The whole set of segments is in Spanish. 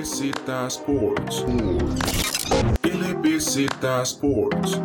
LBZ Sports. LBZ Sports.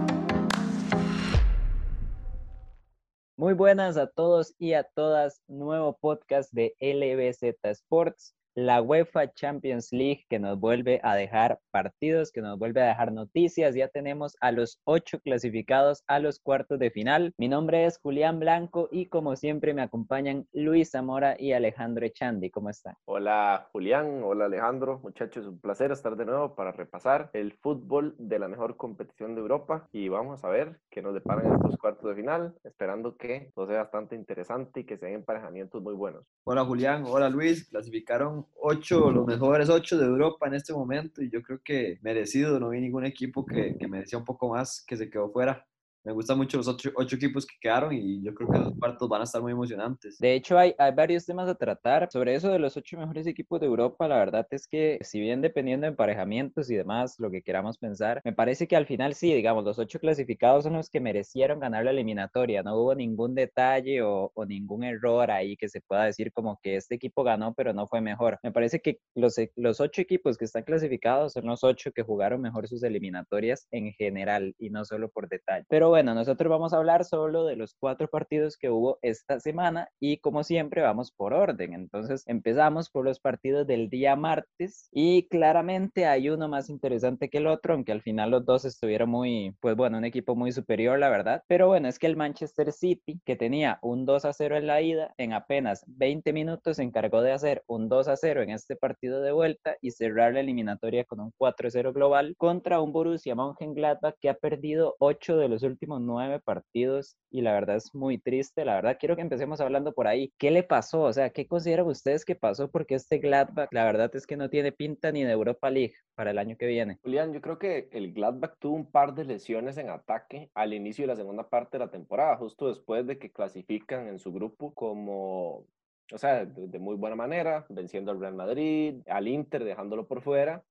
Muy buenas a todos y a todas. Nuevo podcast de LBZ Sports la UEFA Champions League que nos vuelve a dejar partidos, que nos vuelve a dejar noticias. Ya tenemos a los ocho clasificados a los cuartos de final. Mi nombre es Julián Blanco y como siempre me acompañan Luis Zamora y Alejandro Echandi. ¿Cómo están? Hola Julián, hola Alejandro. Muchachos, un placer estar de nuevo para repasar el fútbol de la mejor competición de Europa y vamos a ver qué nos deparan estos cuartos de final, esperando que todo sea bastante interesante y que sean emparejamientos muy buenos. Hola Julián, hola Luis. Clasificaron ocho, los mejores ocho de Europa en este momento y yo creo que merecido, no vi ningún equipo que, que merecía un poco más que se quedó fuera me gustan mucho los ocho, ocho, equipos que quedaron y yo creo que los cuartos van a estar muy emocionantes. De hecho, hay, hay varios temas a tratar. Sobre eso de los ocho mejores equipos de Europa, la verdad es que si bien dependiendo de emparejamientos y demás, lo que queramos pensar, me parece que al final sí, digamos, los ocho clasificados son los que merecieron ganar la eliminatoria. No hubo ningún detalle o, o ningún error ahí que se pueda decir como que este equipo ganó, pero no fue mejor. Me parece que los, los ocho equipos que están clasificados son los ocho que jugaron mejor sus eliminatorias en general y no solo por detalle. Pero bueno, nosotros vamos a hablar solo de los cuatro partidos que hubo esta semana y como siempre vamos por orden. Entonces empezamos por los partidos del día martes y claramente hay uno más interesante que el otro, aunque al final los dos estuvieron muy, pues bueno, un equipo muy superior, la verdad. Pero bueno, es que el Manchester City, que tenía un 2 a 0 en la ida, en apenas 20 minutos se encargó de hacer un 2 a 0 en este partido de vuelta y cerrar la eliminatoria con un 4 a 0 global contra un Borussia Mönchengladbach que ha perdido 8 de los últimos nueve partidos y la verdad es muy triste. La verdad, quiero que empecemos hablando por ahí. ¿Qué le pasó? O sea, ¿qué consideran ustedes que pasó? Porque este Gladbach, la verdad es que no tiene pinta ni de Europa League para el año que viene. Julián, yo creo que el Gladbach tuvo un par de lesiones en ataque al inicio de la segunda parte de la temporada, justo después de que clasifican en su grupo como o sea, de, muy buena manera, venciendo al Real Madrid, al Inter, dejándolo por fuera,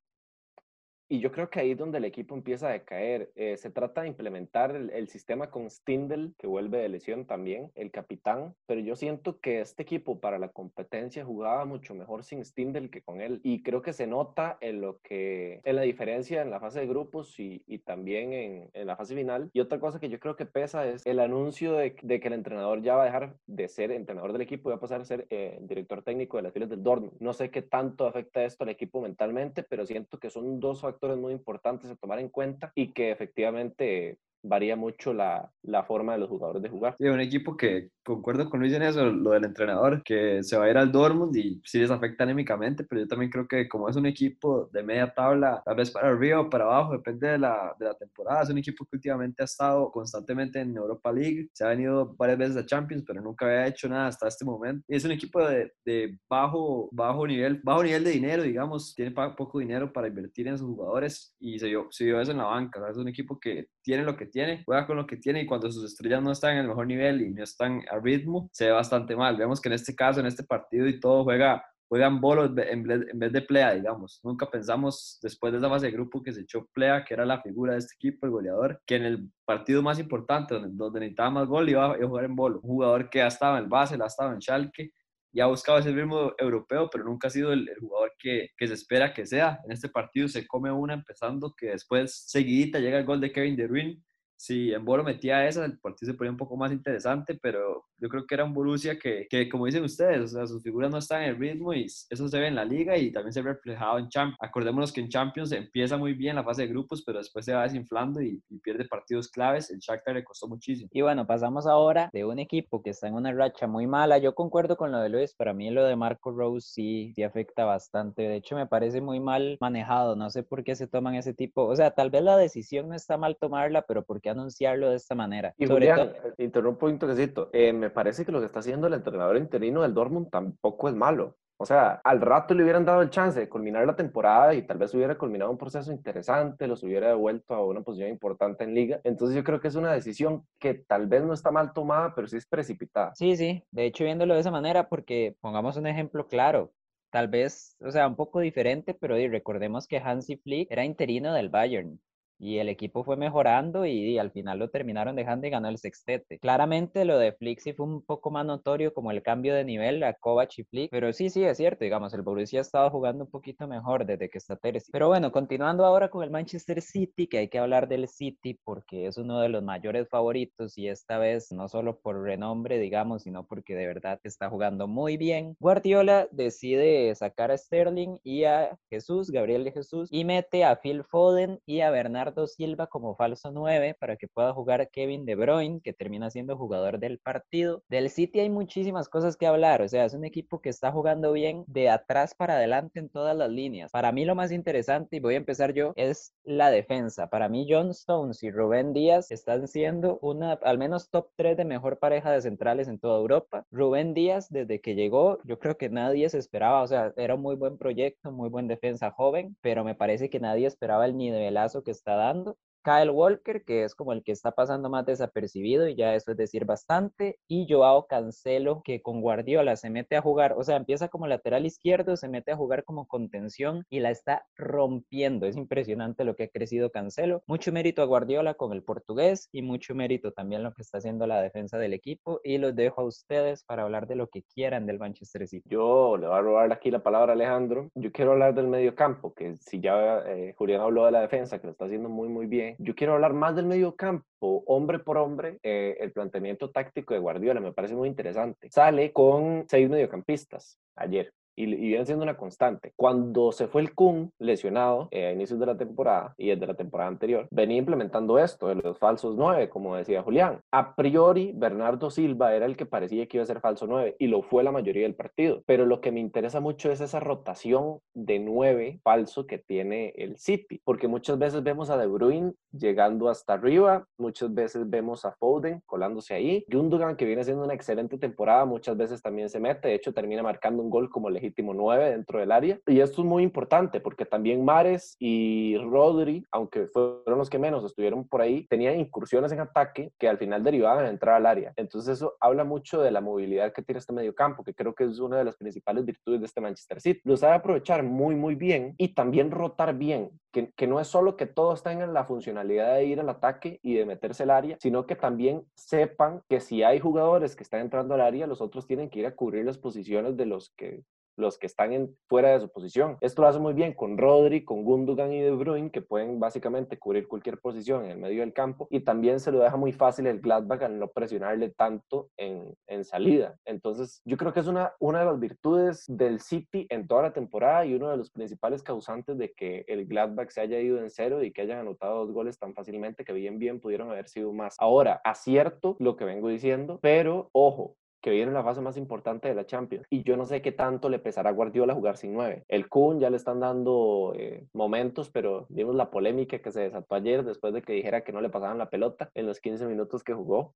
y yo creo que ahí es donde el equipo empieza a decaer. Eh, se trata de implementar el, sistema con Stindl, que vuelve de lesión también, el capitán, pero yo siento que este equipo para la competencia jugaba mucho mejor sin Stindl que con él. Y creo que se nota en lo que, en la diferencia en la fase de grupos y, y también en, en, la fase final. Y otra cosa que yo creo que pesa es el anuncio de, de, que el entrenador ya va a dejar de ser entrenador del equipo y va a pasar a ser eh, director técnico de las filas del Dortmund. No sé qué tanto afecta esto al equipo mentalmente, pero siento que son dos factores muy importantes a tomar en cuenta y que efectivamente varía mucho la, la, forma de los jugadores de jugar. Un equipo que, concuerdo con Luis en eso, lo del entrenador, que se va a ir al Dortmund y sí les afecta anímicamente, pero yo también creo que como es un equipo de media tabla, tal vez para arriba o para abajo, depende de la, de la temporada, es un equipo que últimamente ha estado constantemente en Europa League, se ha venido varias veces a Champions, pero nunca había hecho nada hasta este momento. Y es un equipo de, de bajo, bajo, nivel, bajo nivel de dinero, digamos, tiene poco dinero para invertir en sus jugadores y se vio, se vio eso en la banca, es un equipo que tiene lo que tiene, juega con lo que tiene y cuando sus estrellas no están en el mejor nivel y no están a ritmo, se ve bastante mal. Vemos que en este caso, en este partido y todo, juega juegan bolos en vez de plea, digamos. Nunca pensamos, después de esa fase de grupo, que se echó plea, que era la figura de este equipo, el goleador, que en el partido más importante, donde, necesitaba más gol, iba a jugar en bolo. Un jugador que ha estado en el base, ha estado en Schalke, y ha buscado ese ritmo europeo, pero nunca ha sido el, jugador que, que, se espera que sea. En este partido se come una empezando que después seguidita llega el gol de Kevin De Bruyne si en Boro metía esa, el partido se ponía un poco más interesante, pero yo creo que era un Borussia que, que como dicen ustedes, o sea, sus figuras no están en el ritmo y eso se ve en la liga y también se ve reflejado en Champions. Acordémonos que en Champions empieza muy bien la fase de grupos, pero después se va desinflando y, pierde partidos claves. El Shakhtar le costó muchísimo. Y bueno, pasamos ahora de un equipo que está en una racha muy mala. Yo concuerdo con lo de Luis, para mí lo de Marco Rose sí, sí afecta bastante. De hecho, me parece muy mal manejado. No sé por qué se toman ese tipo, o sea, tal vez la decisión no está mal tomarla, pero porque anunciarlo de esta manera. Y Sobre Julián, todo... Eh, interrumpo un toquecito. Eh, me parece que lo que está haciendo el entrenador interino del Dortmund tampoco es malo. O sea, al rato le hubieran dado el chance de culminar la temporada y tal vez hubiera culminado un proceso interesante, los hubiera devuelto a una posición importante en liga. Entonces yo creo que es una decisión que tal vez no está mal tomada, pero sí es precipitada. Sí, sí. De hecho, viéndolo de esa manera, porque pongamos un ejemplo claro. Tal vez, o sea, un poco diferente, pero recordemos que Hansi Flick era interino del Bayern y el equipo fue mejorando y, al final lo terminaron dejando y ganó el sextete. Claramente lo de Flick sí fue un poco más notorio como el cambio de nivel a Kovac y Flick, pero sí, sí, es cierto, digamos, el Borussia ha estado jugando un poquito mejor desde que está Terzi. Pero bueno, continuando ahora con el Manchester City, que hay que hablar del City porque es uno de los mayores favoritos y esta vez no solo por renombre, digamos, sino porque de verdad está jugando muy bien. Guardiola decide sacar a Sterling y a Jesús, Gabriel de Jesús, y mete a Phil Foden y a Bernardo Silva como falso 9 para que pueda jugar Kevin De Bruyne, que termina siendo jugador del partido. Del City hay muchísimas cosas que hablar, o sea, es un equipo que está jugando bien de atrás para adelante en todas las líneas. Para mí lo más interesante, y voy a empezar yo, es la defensa. Para mí John Stones y Rubén Díaz están siendo una, al menos top 3 de mejor pareja de centrales en toda Europa. Rubén Díaz, desde que llegó, yo creo que nadie se esperaba, o sea, era un muy buen proyecto, muy buen defensa joven, pero me parece que nadie esperaba el nivelazo que está dando. Kyle Walker, que es como el que está pasando más desapercibido y ya eso es decir bastante, y Joao Cancelo, que con Guardiola se mete a jugar, o sea, empieza como lateral izquierdo, se mete a jugar como contención y la está rompiendo. Es impresionante lo que ha crecido Cancelo. Mucho mérito a Guardiola con el portugués y mucho mérito también lo que está haciendo la defensa del equipo y los dejo a ustedes para hablar de lo que quieran del Manchester City. Yo le voy a robar aquí la palabra a Alejandro. Yo quiero hablar del medio campo, que si ya eh, Julián habló de la defensa, que lo está haciendo muy, muy bien yo quiero hablar más del medio campo, hombre por hombre, eh, el planteamiento táctico de Guardiola me parece muy interesante. Sale con seis mediocampistas ayer y, viene siendo una constante. Cuando se fue el Kun lesionado eh, a inicios de la temporada y desde la temporada anterior, venía implementando esto de los falsos nueve, como decía Julián. A priori, Bernardo Silva era el que parecía que iba a ser falso nueve y lo fue la mayoría del partido. Pero lo que me interesa mucho es esa rotación de nueve falso que tiene el City, porque muchas veces vemos a De Bruyne llegando hasta arriba, muchas veces vemos a Foden colándose ahí. Gundogan, que viene haciendo una excelente temporada, muchas veces también se mete, de hecho termina marcando un gol como le legítimo 9 dentro del área. Y esto es muy importante porque también Mares y Rodri, aunque fueron los que menos estuvieron por ahí, tenían incursiones en ataque que al final derivaban en entrar al área. Entonces eso habla mucho de la movilidad que tiene este medio campo, que creo que es una de las principales virtudes de este Manchester City. Lo sabe aprovechar muy, muy bien y también rotar bien, que, que no es solo que todos tengan la funcionalidad de ir al ataque y de meterse al área, sino que también sepan que si hay jugadores que están entrando al área, los otros tienen que ir a cubrir las posiciones de los que los que están fuera de su posición. Esto lo hace muy bien con Rodri, con Gundogan y De Bruyne, que pueden básicamente cubrir cualquier posición en el medio del campo, y también se lo deja muy fácil el Gladbach al no presionarle tanto en, en salida. Entonces, yo creo que es una, una de las virtudes del City en toda la temporada y uno de los principales causantes de que el Gladbach se haya ido en cero y que hayan anotado dos goles tan fácilmente que bien, bien pudieron haber sido más. Ahora, acierto lo que vengo diciendo, pero ojo, que viene en la fase más importante de la Champions. Y yo no sé qué tanto le pesará a Guardiola jugar sin nueve. El Kun ya le están dando eh, momentos, pero vimos la polémica que se desató ayer después de que dijera que no le pasaban la pelota en los 15 minutos que jugó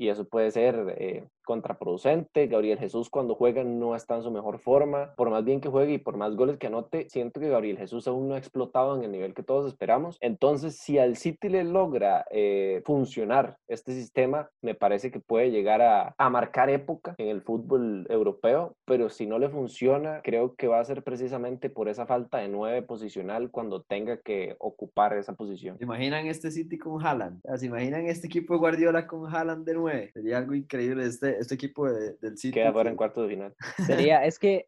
y eso puede ser eh, contraproducente. Gabriel Jesús cuando juega no está en su mejor forma. Por más bien que juegue y por más goles que anote, siento que Gabriel Jesús aún no ha explotado en el nivel que todos esperamos. Entonces, si al City le logra eh, funcionar este sistema, me parece que puede llegar a, marcar época en el fútbol europeo, pero si no le funciona, creo que va a ser precisamente por esa falta de nueve posicional cuando tenga que ocupar esa posición. ¿Se imaginan este City con Haaland? ¿Se imaginan este equipo de Guardiola con Haaland de nuevo? Sería algo increíble este, este equipo del City. Queda fuera en cuarto de final. Sería, es que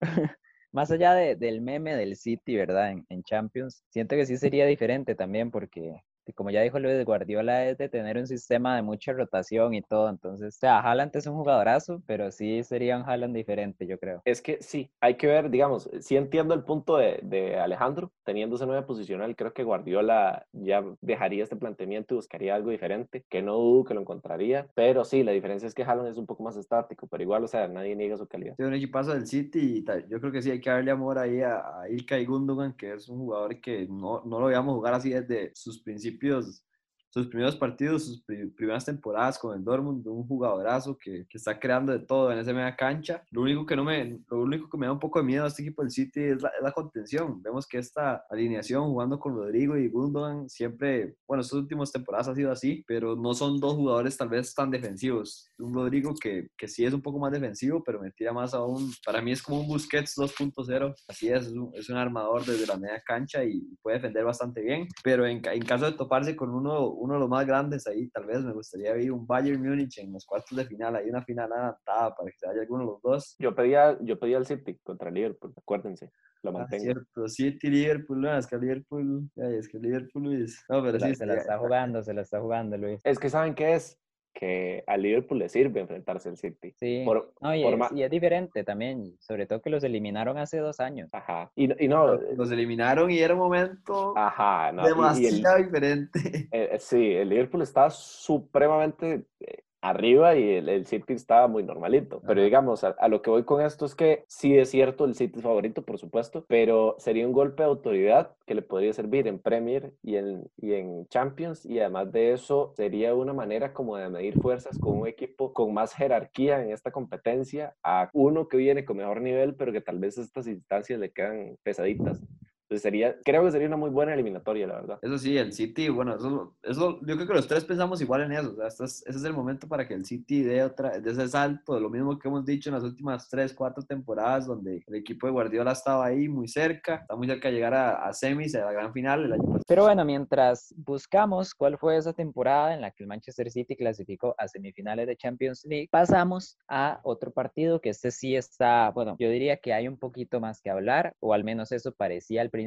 más allá del meme del City, ¿verdad? En, en, Champions, siento que sí sería diferente también porque como ya dijo Luis Guardiola, es de tener un sistema de mucha rotación y todo. Entonces, o sea, Haaland es un jugadorazo, pero sí sería un Haaland diferente, yo creo. Es que sí, hay que ver, digamos, sí entiendo el punto de, de Alejandro, teniendo esa nueva posicional, creo que Guardiola ya dejaría este planteamiento y buscaría algo diferente, que no dudo que lo encontraría, pero sí, la diferencia es que Haaland es un poco más estático, pero igual, o sea, nadie niega su calidad. Tiene un equipazo del City y yo creo que sí hay que darle amor ahí a, a Ilkay Gundogan, que es un jugador que no, no lo veíamos jugar así desde sus principios principios sus primeros partidos, sus primeras temporadas con el Dortmund, un jugadorazo que, que, está creando de todo en esa media cancha. Lo único que no me, lo único que me da un poco de miedo a este equipo del City es la, es la contención. Vemos que esta alineación jugando con Rodrigo y Gundogan siempre, bueno, estas últimas temporadas ha sido así, pero no son dos jugadores tal vez tan defensivos. Un Rodrigo que, que sí es un poco más defensivo, pero me tira más aún. Para mí es como un Busquets 2.0. Así es, es un, es un, armador desde la media cancha y puede defender bastante bien. Pero en, en caso de toparse con uno uno de los más grandes ahí, tal vez me gustaría ver un Bayern Múnich en los cuartos de final, hay una final adaptada para que se vaya alguno de los dos. Yo pedía, yo pedía el City contra Liverpool, acuérdense, lo Ah, mantengo. cierto, City, Liverpool, no, es que Liverpool, ay, es que Liverpool es... No, pero Se la, sí, se la está jugando, se la está jugando, Luis. Es que ¿saben qué es? Que a Liverpool le sirve enfrentarse al City. Sí, Por, no, y, por es, ma- y es diferente también, sobre todo que los eliminaron hace dos años. Ajá. Y, no- y no, los eliminaron y era un momento ajá, no. y- y el- demasiado diferente. Eh, eh, sí, el Liverpool está supremamente eh, arriba y el, el City está muy normalito. Pero digamos, a, a lo que voy con esto es que sí es cierto, el City es favorito, por supuesto, pero sería un golpe de autoridad que le podría servir en Premier y en, y en Champions. Y además de eso, sería una manera como de medir fuerzas con un equipo con más jerarquía en esta competencia a uno que viene con mejor nivel, pero que tal vez estas instancias le quedan pesaditas. Entonces sería, creo que sería una muy buena eliminatoria, la verdad. Eso sí, el City, bueno, eso, eso, yo creo que los tres pensamos igual en eso. O sea, este es- ese es el momento para que el City dé, otra, dé ese salto, de lo mismo que hemos dicho en las últimas tres, cuatro temporadas, donde el equipo de Guardiola estaba ahí muy cerca, está muy cerca de llegar a, a semis, a la gran final el año pasado. Pero bueno, mientras buscamos cuál fue esa temporada en la que el Manchester City clasificó a semifinales de Champions League, pasamos a otro partido que este sí está, bueno, yo diría que hay un poquito más que hablar, o al menos eso parecía al principio,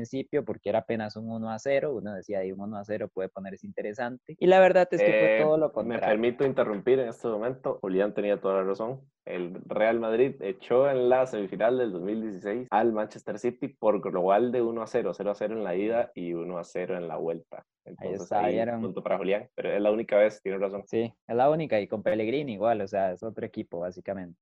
porque era apenas un 1 a 0, uno decía, ahí un 1 a 0 puede ponerse interesante, y la verdad es que fue Eh, todo lo Me contrario. permito interrumpir en este momento. Julián tenía toda la razón. El Real Madrid echó en la semifinal del 2016 al Manchester City por global de 1 a 0, 0 a 0 en la ida y 1 a 0 en la vuelta. Entonces, está, ahí, punto para Julián, pero es la única vez, tiene razón. Sí, es la única y con Pellegrini igual, o sea, es otro equipo básicamente.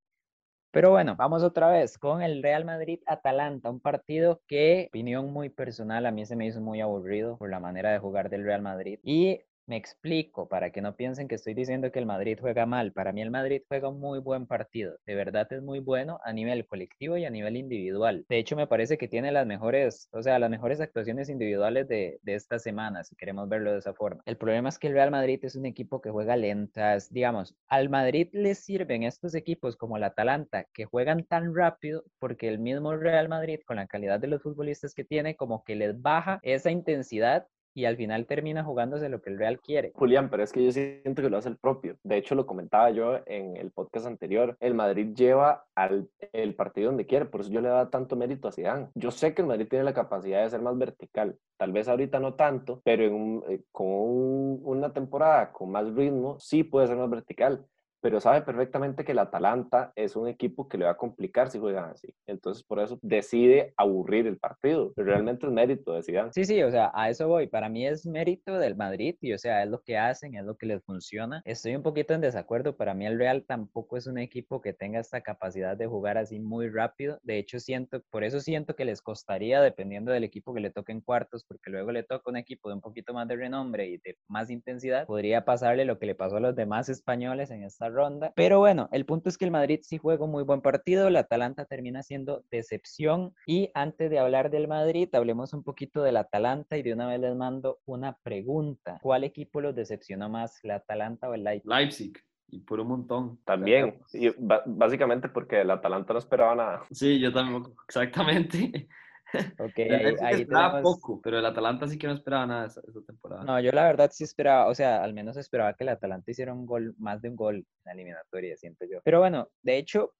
Pero bueno, vamos otra vez con el Real Madrid-Atalanta, un partido que, opinión muy personal, a mí se me hizo muy aburrido por la manera de jugar del Real Madrid. Y me explico, para que no piensen que estoy diciendo que el Madrid juega mal. Para mí el Madrid juega un muy buen partido. De verdad es muy bueno a nivel colectivo y a nivel individual. De hecho, me parece que tiene las mejores, o sea, las mejores actuaciones individuales de, de esta semana, si queremos verlo de esa forma. El problema es que el Real Madrid es un equipo que juega lentas. Digamos, al Madrid le sirven estos equipos como el Atalanta, que juegan tan rápido, porque el mismo Real Madrid, con la calidad de los futbolistas que tiene, como que les baja esa intensidad y al final termina jugándose lo que el Real quiere. Julián, pero es que yo siento que lo hace el propio. De hecho, lo comentaba yo en el podcast anterior. El Madrid lleva al el partido donde quiere, por eso yo le daba tanto mérito a Zidane. Yo sé que el Madrid tiene la capacidad de ser más vertical. Tal vez ahorita no tanto, pero en un- eh, con un- una temporada con más ritmo, sí puede ser más vertical. Pero sabe perfectamente que el Atalanta es un equipo que le va a complicar si juegan así. Entonces, por eso decide aburrir el partido. Pero realmente es mérito de Zidane. Sí, sí, o sea, a eso voy. Para mí es mérito del Madrid y, o sea, es lo que hacen, es lo que les funciona. Estoy un poquito en desacuerdo. Para mí el Real tampoco es un equipo que tenga esta capacidad de jugar así muy rápido. De hecho, siento, por eso siento que les costaría, dependiendo del equipo que le toque en cuartos, porque luego le toca un equipo de un poquito más de renombre y de más intensidad, podría pasarle lo que le pasó a los demás españoles en esta ronda. Pero bueno, el punto es que el Madrid sí juega un muy buen partido, el Atalanta termina siendo decepción. Y antes de hablar del Madrid, hablemos un poquito del Atalanta y de una vez les mando una pregunta. ¿Cuál equipo los decepcionó más, el Atalanta o el Leipzig? Leipzig, y por un montón. También, y básicamente porque el Atalanta no esperaba nada. Sí, yo también, exactamente. Ok, ahí, ahí esperaba tenemos- poco, pero el Atalanta sí que no esperaba nada esa, esa temporada. No, yo la verdad sí esperaba, o sea, al menos esperaba que el Atalanta hiciera un gol, más de un gol en la eliminatoria, siento yo. Pero bueno, de hecho,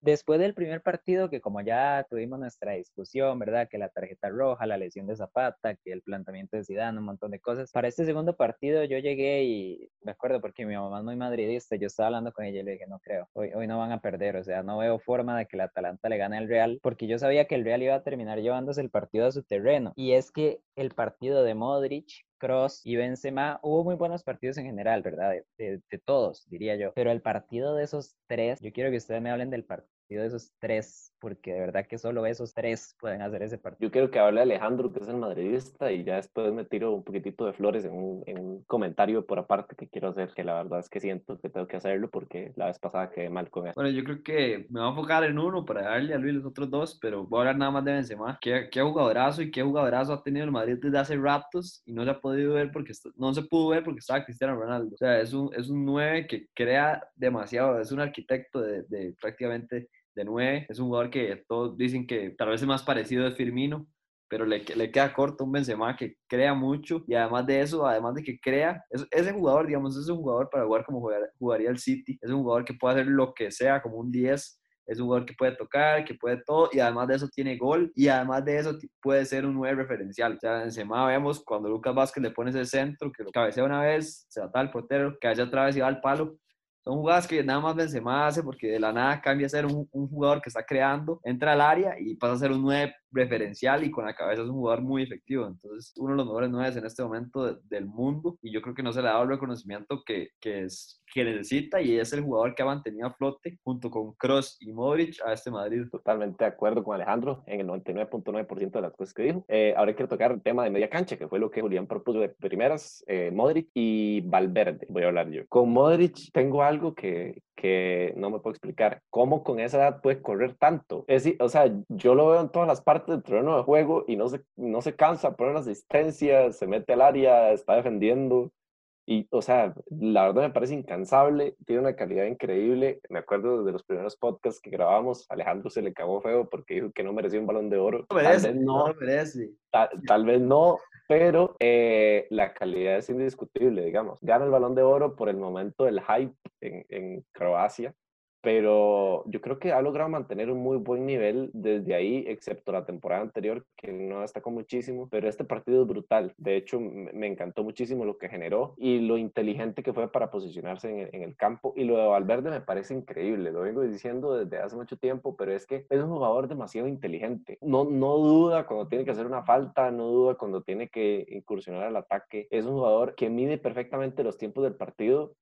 después del primer partido, que como ya tuvimos nuestra discusión, ¿verdad? Que la tarjeta roja, la lesión de Zapata, que el planteamiento de Zidane, un montón de cosas. Para este segundo partido yo llegué y me acuerdo porque mi mamá es muy madridista, yo estaba hablando con ella y le dije, no creo, hoy, hoy no van a perder, o sea, no veo forma de que el Atalanta le gane al Real, porque yo sabía que el Real iba a terminar llevándose el partido a su terreno. Y es que el partido de Modric Cross y Benzema, hubo muy buenos partidos en general, ¿verdad? De, de- de todos, diría yo. Pero el partido de esos tres, yo quiero que ustedes me hablen del partido de esos tres, porque de verdad que solo esos tres pueden hacer ese partido. Yo quiero que hable Alejandro, que es el madridista, y ya después me tiro un poquitito de flores en un, en un comentario por aparte que quiero hacer, que la verdad es que siento que tengo que hacerlo porque la vez pasada quedé mal con eso. Bueno, yo creo que me voy a enfocar en uno para darle a Luis los otros dos, pero voy a hablar nada más de Benzema. ¿Qué, qué jugadorazo y qué jugadorazo ha tenido el Madrid desde hace ratos y no se ha podido ver porque no se pudo ver porque estaba Cristiano Ronaldo. O sea, es un, es un 9 que crea demasiado, es un arquitecto de, de prácticamente de 9. Es un jugador que todos dicen que tal vez es más parecido de Firmino, pero le, le queda corto un Benzema que crea mucho y además de eso, además de que crea, es, ese jugador, digamos, es un jugador para jugar como jugar- jugaría el City, es un jugador que puede hacer lo que sea, como un 10, es un jugador que puede tocar, que puede todo y además de eso tiene gol y además de eso puede ser un 9 referencial. O sea, en Benzema vemos cuando Lucas Vázquez le pone ese centro, que lo cabecea una vez, se ata al portero, cabecea otra vez y va al palo. Son jugadas que nada más Benzema hace porque de la nada cambia a ser un, un jugador que está creando, entra al área y pasa a ser un 9 referencial y con la cabeza es un jugador muy efectivo. Entonces, uno de los mejores 9 en este momento de- del mundo y yo creo que no se le ha dado el reconocimiento que, que, es, que necesita y es el jugador que ha mantenido a flote junto con Kroos y Modric a este Madrid. Totalmente de acuerdo con Alejandro en el 99.9% de las cosas que dijo. Eh, ahora quiero tocar el tema de media cancha, que fue lo que Julián propuso de primeras, eh, Modric y Valverde, voy a hablar yo. Con Modric tengo algo que, que no me puedo explicar. ¿Cómo con esa edad puede correr tanto? Es decir, o sea, yo lo veo en todas las partes del terreno de juego y no se, no se cansa, pone una asistencia, se mete al área, está defendiendo. Y, o sea, la verdad me parece incansable, tiene una calidad increíble. Me acuerdo de los primeros podcasts que grabamos, Alejandro se le cagó feo porque dijo que no merecía un balón de oro. No Tal merece, vez no no, merece. tal, tal vez no, pero eh, la calidad es indiscutible, digamos. Gana el balón de oro por el momento del hype en, en Croacia, pero yo creo que ha logrado mantener un muy buen nivel desde ahí, excepto la temporada anterior, que no destacó muchísimo, pero este partido es brutal. De hecho, me encantó muchísimo lo que generó y lo inteligente que fue para posicionarse en el, en el campo. Y lo de Valverde me parece increíble, lo vengo diciendo desde hace mucho tiempo, pero es que es un jugador demasiado inteligente. No, no duda cuando tiene que hacer una falta, no duda cuando tiene que incursionar al ataque. Es un jugador que mide perfectamente los tiempos del partido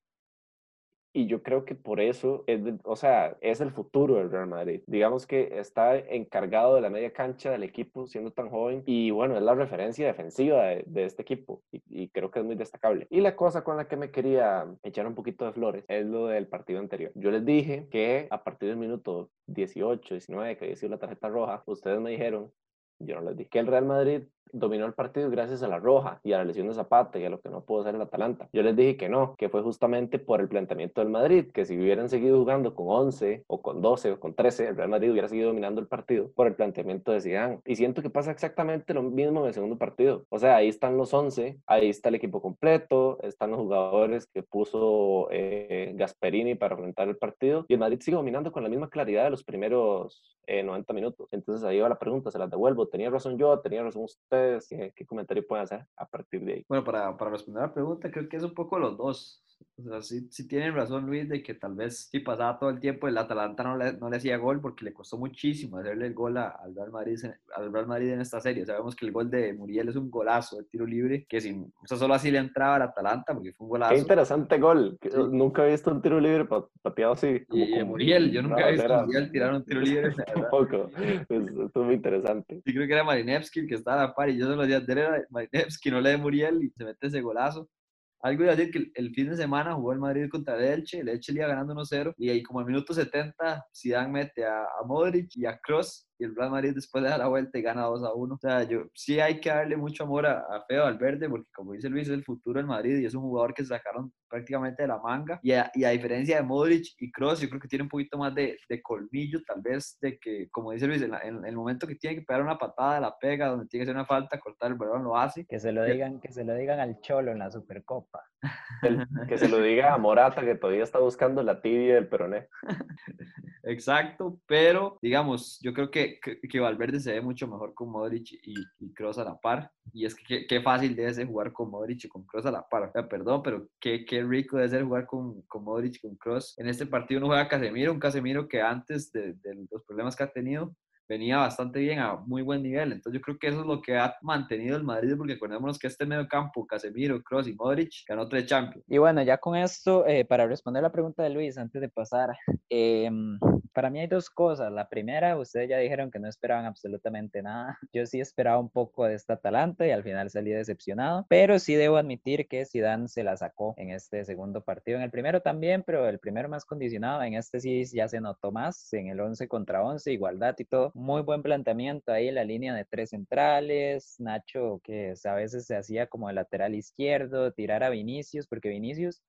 y yo creo que por eso, es o sea, es el futuro del Real Madrid. Digamos que está encargado de la media cancha del equipo siendo tan joven y bueno, es la referencia defensiva de, de este equipo y, y creo que es muy destacable. Y la cosa con la que me quería echar un poquito de flores es lo del partido anterior. Yo les dije que a partir del minuto 18, 19, que había sido la tarjeta roja, ustedes me dijeron, yo no les dije, que el Real Madrid dominó el partido gracias a la roja y a la lesión de Zapata y a lo que no pudo hacer el Atalanta. Yo les dije que no, que fue justamente por el planteamiento del Madrid, que si hubieran seguido jugando con 11 o con 12 o con 13, el Real Madrid hubiera seguido dominando el partido por el planteamiento de Zidane. Y siento que pasa exactamente lo mismo en el segundo partido. O sea, ahí están los 11, ahí está el equipo completo, están los jugadores que puso eh, Gasperini para enfrentar el partido y el Madrid sigue dominando con la misma claridad de los primeros eh, 90 minutos. Entonces ahí va la pregunta, se las devuelvo. ¿Tenía razón yo? ¿Tenía razón usted? ¿Qué, qué comentario pueden hacer a partir de ahí? Bueno, para, para responder la pregunta, creo que es un poco los dos. O sea, sí, sí tienen razón Luis de que tal vez si pasaba todo el tiempo el Atalanta no le, no le hacía gol porque le costó muchísimo hacerle el gol a- al Real, Madrid, en- al Real Madrid en esta serie. Sabemos que el gol de Muriel es un golazo de tiro libre, que sin, o sea, solo así le entraba al Atalanta porque fue un Qué golazo. interesante gol. Sí. Nunca he visto un tiro libre pa- pateado así. como Y, Muriel, yo nunca he visto a. Muriel tirar un tiro libre. Tampoco. Es- Esto es muy interesante. Sí, creo que era Marinevski el que estaba a la par y yo se lo decía, "Dele a Marinevski, no le de Muriel y se mete ese golazo. Algo iba a decir que el, fin de semana jugó el Madrid contra el Elche, el Elche le iba ganando 1-0 y ahí como al minuto 70 Zidane mete a, a Modric y a Kroos y el Real Madrid después le da la vuelta y gana 2-1. O sea, yo sí hay que darle mucho amor a, a Feo Valverde porque como dice Luis es el futuro del Madrid y es un jugador que se sacaron prácticamente de la manga y a, y a diferencia de Modric y Kroos yo creo que tiene un poquito más de, de colmillo tal vez de que como dice Luis en, la- en el momento que tiene que pegar una patada la pega donde tiene que hacer una falta cortar el balón lo hace Que se lo digan, que se lo digan al Cholo en la Supercopa. El- que se lo diga a Morata, que todavía está buscando la tibia del peroné. Exacto, pero digamos, yo creo que, que, Valverde se ve mucho mejor con Modric y, y a la par. Y es que qué, fácil debe ser jugar con Modric y con Kroos a la par. O sea, perdón, pero qué, qué rico debe ser jugar con, con Modric y con Kroos. En este partido no juega Casemiro, un Casemiro que antes de los problemas que ha tenido venía bastante bien a muy buen nivel. Entonces yo creo que eso es lo que ha mantenido el Madrid, porque acordémonos que este medio campo, Casemiro, Kroos y Modric, ganó tres Champions. Y bueno, ya con esto, eh, para responder la pregunta de Luis, antes de pasar, em, para mí hay dos cosas. La primera, ustedes ya dijeron que no esperaban absolutamente nada. Yo sí esperaba un poco de esta Atalanta y al final salí decepcionado, pero sí debo admitir que Zidane se la sacó en este segundo partido. En el primero también, pero el primero más condicionado. En este sí ya se notó más, en el 11 contra 11, igualdad y todo. Muy buen planteamiento ahí, la línea de tres centrales. Nacho, que a veces se hacía como el lateral izquierdo, tirar a Vinicius, porque Vinicius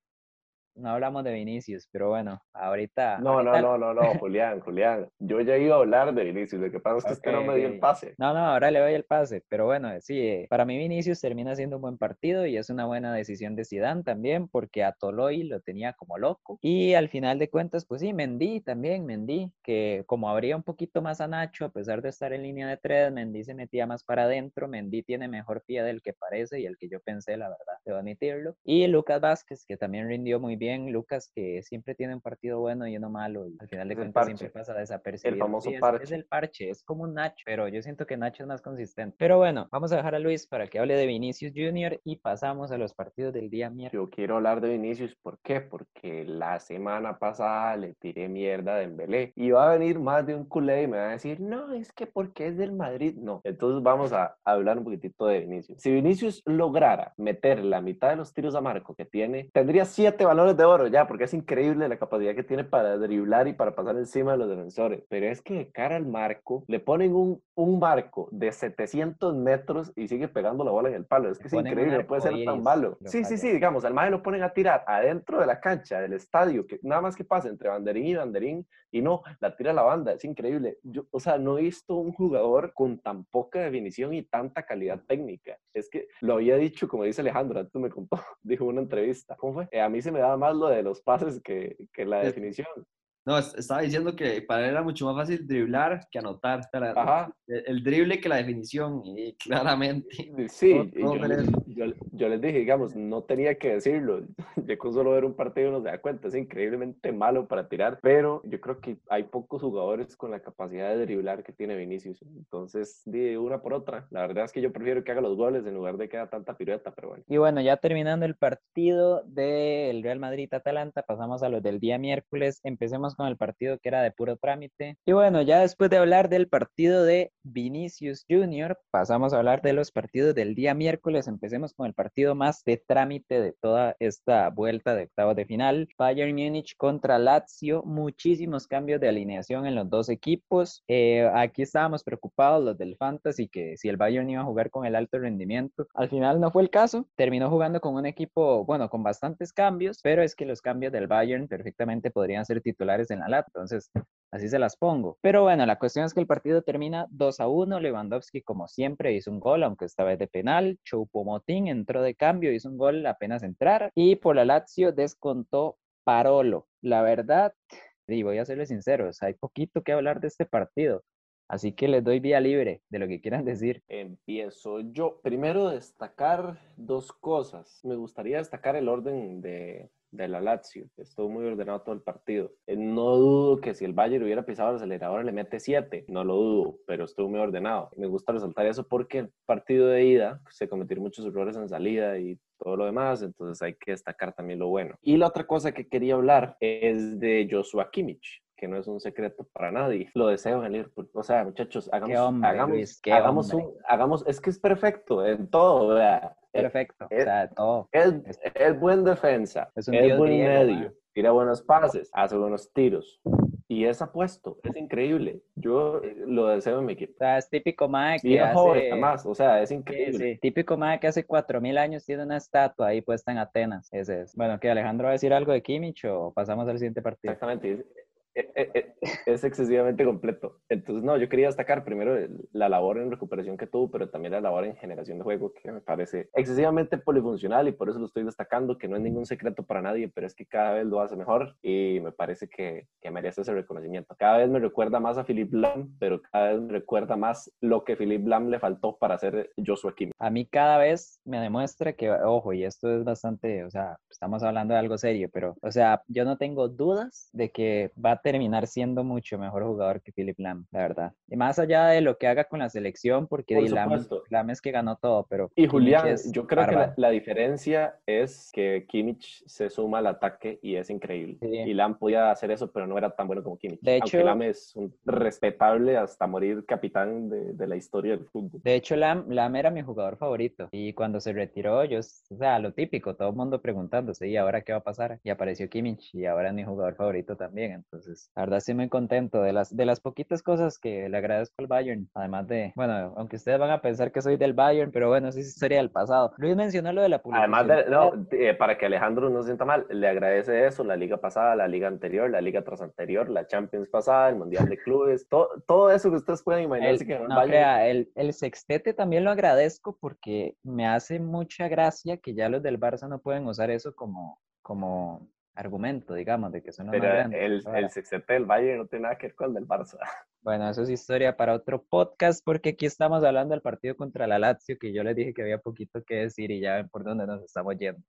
no hablamos de Vinicius, pero bueno, ahorita. No, ahorita... no, no, no, no, Julián, Julián. Yo ya iba a hablar de Vinicius, lo que pasa es que usted no me dio el pase. No, no, ahora le doy el pase, pero bueno, sí, eh, para mí Vinicius termina siendo un buen partido y es una buena decisión de Zidane también, porque a Toloy lo tenía como loco. Y al final de cuentas, pues sí, Mendy también, Mendy, que como abría un poquito más a Nacho, a pesar de estar en línea de tres, Mendy se metía más para adentro, Mendy tiene mejor pie del que parece y el que yo pensé, la verdad, debo admitirlo. Y Lucas Vázquez, que también rindió muy bien Lucas, que siempre tiene un partido bueno y uno malo, y al final de cuentas siempre pasa desapercibido. El famoso sí, es, parche. Es el parche, es como un Nacho, pero yo siento que Nacho es más consistente. Pero bueno, vamos a dejar a Luis para que hable de Vinicius Junior y pasamos a los partidos del día miércoles. Yo quiero hablar de Vinicius, ¿por qué? Porque la semana pasada le tiré mierda de Dembélé y va a venir más de un culé y me va a decir, no, es que porque es del Madrid, no. Entonces vamos a hablar un poquitito de Vinicius. Si Vinicius lograra meter la mitad de los tiros a marco que tiene, tendría siete de oro ya, porque es increíble la capacidad que tiene para driblar y para pasar encima de los defensores. Pero es que de cara al marco, le ponen un, un marco de 700 metros y sigue pegando la bola en el palo. Es que es increíble, no puede ser tan malo. lo Sí, sí, sí, digamos, al maje lo ponen a tirar adentro de la cancha, del estadio, que nada más que pasa entre banderín y banderín, y no, la tira la banda, es increíble. Yo, o sea, no he visto un jugador con tan poca definición y tanta calidad técnica. Es que lo había dicho, como dice Alejandro, antes me contó, dijo en una entrevista. ¿Cómo fue? Eh, a mí se me daba más lo de los pases que, que la definición. No, es- estaba diciendo que para él era mucho más fácil driblar que anotar. Ajá. el, el drible que la definición, y claramente. Sí, y todo yo, yo, yo les dije, digamos, no tenía que decirlo. Ya con solo ver un partido uno se da cuenta, es increíblemente malo para tirar, pero yo creo que hay pocos jugadores con la capacidad de driblar que tiene Vinicius. Entonces, de una por otra. La verdad es que yo prefiero que haga los goles en lugar de que haga tanta pirueta, pero bueno. Y bueno, ya terminando el partido del Real Madrid-Atalanta, pasamos a los del día miércoles. Empecemos con el partido que era de puro trámite. Y bueno, ya después de hablar del partido de Vinicius Junior, pasamos a hablar de los partidos del día miércoles. Empecemos con el partido más de trámite de toda esta vuelta de octavos de final. Bayern Múnich contra Lazio. Muchísimos cambios de alineación en los dos equipos. Eh, aquí estábamos preocupados los del Fantasy que si el Bayern iba a jugar con el alto rendimiento. Al final no fue el caso. Terminó jugando con un equipo, bueno, con bastantes cambios, pero es que los cambios del Bayern perfectamente podrían ser titulares en la LAT. Entonces, Así se las pongo. Pero bueno, la cuestión es que el partido termina 2 a 1. Lewandowski, como siempre, hizo un gol, aunque esta vez de penal. Choupo-Moting entró de cambio, hizo un gol apenas entrar. Y por la Lazio descontó Parolo. La verdad, y voy a serles sinceros, hay poquito que hablar de este partido. Así que les doy vía libre de lo que quieran decir. Empiezo yo. Primero, destacar dos cosas. Me gustaría destacar el orden de, de la Lazio. Estuvo muy ordenado todo el partido. Eh, No dudo que si el Bayern hubiera pisado el acelerador le mete 7. No lo dudo, pero estuvo muy ordenado. Me gusta resaltar eso porque el partido de ida se cometieron muchos errores en salida y todo lo demás, entonces hay que destacar también lo bueno. Y la otra cosa que quería hablar es de Joshua Kimmich que no es un secreto para nadie. Lo deseo en el Liverpool. O sea, muchachos, hagamos, hombre, hagamos, Luis, hagamos un, hagamos, es que es perfecto en todo, Es, Perfecto. O es- sea, todo. es, Es- buen defensa, Es un es buen griego, medio, ma. tira buenos pases, hace buenos tiros. Y es apuesto, es increíble. Yo eh, lo deseo en mi equipo. O sea, es típico mae que joven, hace... además, o sea, es Sí, increíble. sí. Típico mae que hace 4000 años tiene una estatua ahí puesta en Atenas. Ese es. Bueno, que Alejandro va a decir algo de Kimmich o pasamos al siguiente partido. Exactamente. Es, es- es- es excesivamente completo. Entonces, no, yo quería destacar primero la labor en recuperación que tuvo, pero también la labor en generación de juego, que me parece excesivamente polifuncional y por eso lo estoy destacando, que no es ningún secreto para nadie, pero es que cada vez lo hace mejor y me parece que, que merece ese reconocimiento. Cada vez me recuerda más a Philip Lam, pero cada vez me recuerda más lo que Philip Lam le faltó para ser Joshua Kimmich. A mí cada vez me demuestra que, ojo, y esto es bastante, o sea, estamos hablando de algo serio, pero, o sea, yo no tengo dudas de que va a terminar siendo mucho mejor jugador que Philip Lam, la verdad. Y más allá de lo que haga con la selección, porque Por Lam. Lam es que ganó todo, pero Y Julián, yo creo que la, la diferencia es que Kimmich se suma al ataque y es increíble. Sí. Y Lam podía hacer eso, pero no era tan bueno como Kimmich. De Aunque hecho- Lam es un respetable hasta morir capitán de, de la historia del fútbol. De hecho, Lam, Lam era mi jugador favorito. Y cuando se retiró, yo, o sea, lo típico, todo el mundo preguntándose, ¿y ahora qué va a pasar? Y apareció Kimmich, y ahora es mi jugador favorito también. Entonces, la verdad, estoy muy contento de las, de las poquitas cosas que le agradezco al Bayern. Además de, bueno, aunque ustedes van a pensar que soy del Bayern, pero bueno, eso es historia del pasado. Luis mencionó lo de la Además, de, no, eh, para que Alejandro no se sienta mal, le agradece eso, la liga pasada, la liga anterior, la liga tras anterior, la Champions pasada, el Mundial de Clubes, todo, todo eso que ustedes pueden imaginarse El- que ganó el no Bayern. crea, el, el sextete también lo agradezco porque me hace mucha gracia que ya los del Barça no pueden usar eso como, como argumento, digamos, de que son los más Pero grandes. el, Ahora, el sextete del Bayern no tiene nada que ver con el del Barça. Bueno, eso es historia para otro podcast porque aquí estamos hablando del partido contra la Lazio, que yo les dije que había poquito que decir y ya ven por dónde nos estamos yendo.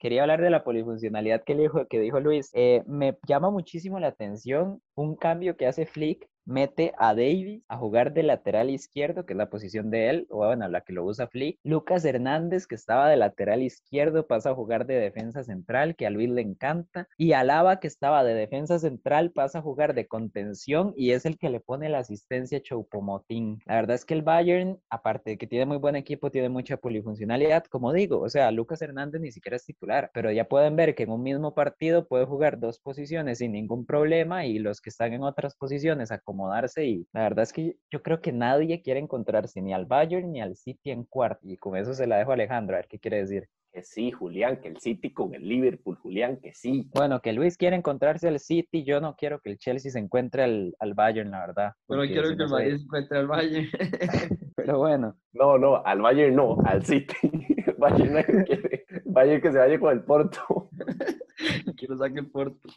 Quería hablar de la polifuncionalidad que, dijo, que dijo Luis. Eh, me llama muchísimo la atención un cambio que hace Flick mete a Davis a jugar de lateral izquierdo, que es la posición de él, o bueno, la que lo usa Flick. Lucas Hernández, que estaba de lateral izquierdo, pasa a jugar de defensa central, que a Luis le encanta. Y Alaba, que estaba de defensa central, pasa a jugar de contención y es el que le pone la asistencia a Choupo-Moting. La verdad es que el Bayern, aparte de que tiene muy buen equipo, tiene mucha polifuncionalidad, como digo. O sea, Lucas Hernández ni siquiera es titular, pero ya pueden ver que en un mismo partido puede jugar dos posiciones sin ningún problema y los que están en otras posiciones acomodarse y la verdad es que yo creo que nadie quiere encontrarse ni al Bayern ni al City en cuarto y con eso se la dejo Alejandro, a ver qué quiere decir. Que sí, Julián, que el City con el Liverpool, Julián, que sí. Bueno, que Luis quiere encontrarse al City, yo no quiero que el Chelsea se encuentre al, al Bayern, la verdad. Pero quiero si que no el Bayern se encuentre al Bayern. Pero bueno, No, no, al Bayern no, al City. Bayern no quiere. Bayern que se vaya con el Porto. que lo saque el Porto.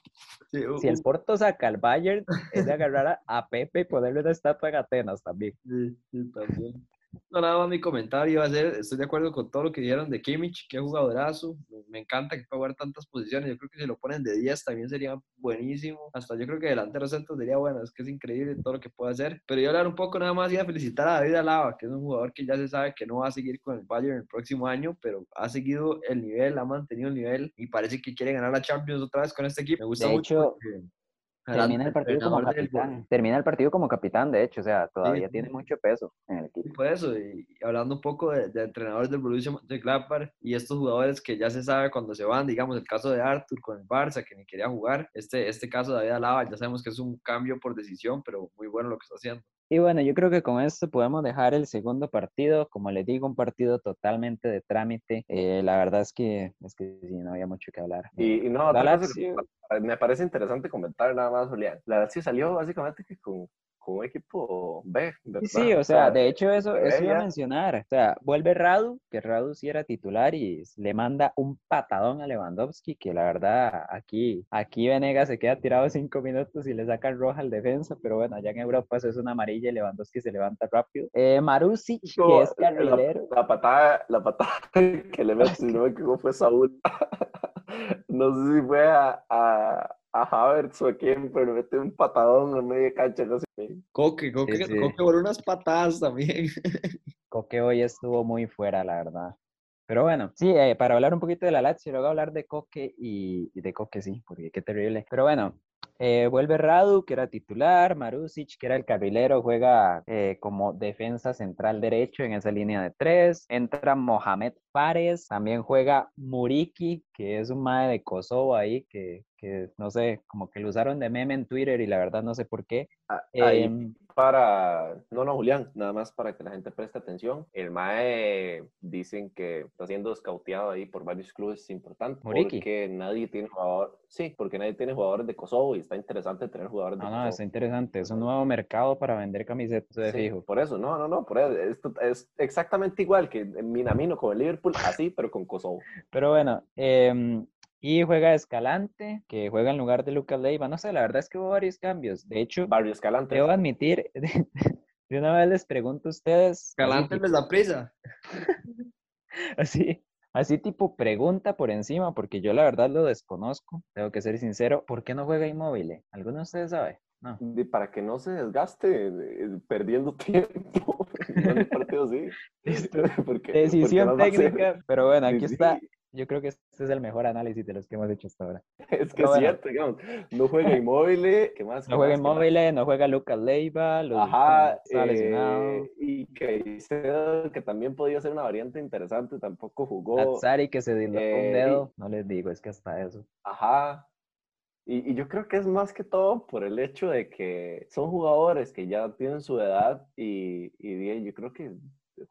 Sí, si el Porto saca al Bayern, es de agarrar a, a Pepe y ponerle una estatua en Atenas también. Sí, sí, también. No, nada más mi comentario va a ser, estoy de acuerdo con todo lo que dijeron de Kimmich, que jugadorazo, me- encanta que pueda jugar tantas posiciones, yo creo que si lo ponen de 10 también sería buenísimo, hasta yo creo que delantero centro sería bueno, es que es increíble todo lo que puede hacer, pero yo hablar un poco nada más y a felicitar a David Alaba, que es un jugador que ya se sabe que no va a seguir con el Bayern el próximo año, pero ha seguido el nivel, ha mantenido el nivel y parece que quiere ganar la Champions otra vez con este equipo, me gusta De mucho hecho, Termina el partido como capitán. Termina el partido como capitán, de hecho, o sea, todavía sí. tiene mucho peso en el equipo. por eso, y y hablando un poco de, de entrenadores del Borussia Mönchengladbach y estos jugadores que ya se sabe cuando se van, digamos el caso de Arthur con el Barça que ni quería jugar, este, este caso de David Alaba ya sabemos que es un cambio por decisión, pero muy bueno lo que está haciendo. Y bueno, yo creo que con esto podemos dejar el segundo partido. Como les digo, un partido totalmente de trámite. Eh, la verdad es que, es que sí, no había mucho que hablar. Y, y no, La Lazio- me parece interesante comentar nada más, Julián. La Lazio salió básicamente que con, con un equipo B, ¿verdad? Sí, o sea, de hecho eso, eso iba a mencionar. O sea, vuelve Radu, que Radu sí era titular y le manda un patadón a Lewandowski, que la verdad aquí, aquí Venegas se queda tirado cinco minutos y le sacan roja al defensa, pero bueno, allá en Europa eso es una amarilla y Lewandowski se levanta rápido. Eh, Marusic, que es carrilero. La, la patada, la patada que le mete, si no me equivoco, fue Saúl. no sé si fue a, a, a Havertz o a quién, pero mete un patadón en media cancha. No sé. Coque, Coque, Sí, sí. Coque por unas patadas también. Coque hoy estuvo muy fuera, la verdad. Pero bueno, sí, eh, para hablar un poquito de la Lazio, luego hablar de Coque y, y de Coque, sí, porque qué terrible. Pero bueno, eh, vuelve Radu, que era titular, Marusic, que era el carrilero, juega eh, como defensa central derecho en esa línea de tres. Entra Mohamed Fares, también juega Muriki, que es un mae de Kosovo ahí, que, que no sé, como que lo usaron de meme en Twitter y la verdad no sé por qué. Ah, Ahí Em, para, no, no, Julián, nada más para que la gente preste atención. El MAE dicen que está siendo escauteado ahí por varios clubes importantes Muriqui. porque nadie tiene jugador, sí, porque nadie tiene jugadores de Kosovo y está interesante tener jugadores de no, no, Kosovo. está interesante, es un nuevo mercado para vender camisetas de Sí, fijo. por eso, no, no, no, por eso, esto es exactamente igual que Minamino con el Liverpool, así, pero con Kosovo. Pero bueno, em, y juega Escalante, que juega en lugar de Lucas Leiva. No sé, la verdad es que hubo varios cambios. De hecho, Barrio Escalante. debo admitir, de, de una vez les pregunto a ustedes, tipo- les da prisa. así, Así tipo pregunta por encima, porque yo la verdad lo desconozco, tengo que ser sincero. ¿Por qué no juega inmóvil? ¿Alguno de ustedes sabe? No. De- para que no se desgaste eh, perdiendo tiempo en el partido, sí. Listo. Porque- porque Decisión técnica, pero bueno, Sí, aquí sí. está. Yo creo que este es el mejor análisis de los que hemos hecho hasta ahora. Es que Pero es bueno. cierto, digamos. No juega inmóvil, ¿qué más? No ¿Qué juega inmóvil, no juega Lucas Leiva, lo Ajá, eh, y Caicedo, que también podía ser una variante interesante, tampoco jugó. Atzari que se dislocó eh, un dedo, no les digo, es que hasta eso. Ajá. Y, y yo creo que es más que todo por el hecho de que son jugadores que ya tienen su edad y, y yo creo que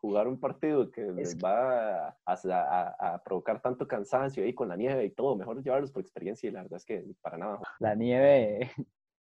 jugar un partido que les Es- va a, a- a provocar tanto cansancio ahí con la nieve y todo, mejor llevarlos por experiencia y la verdad es que para nada. La nieve,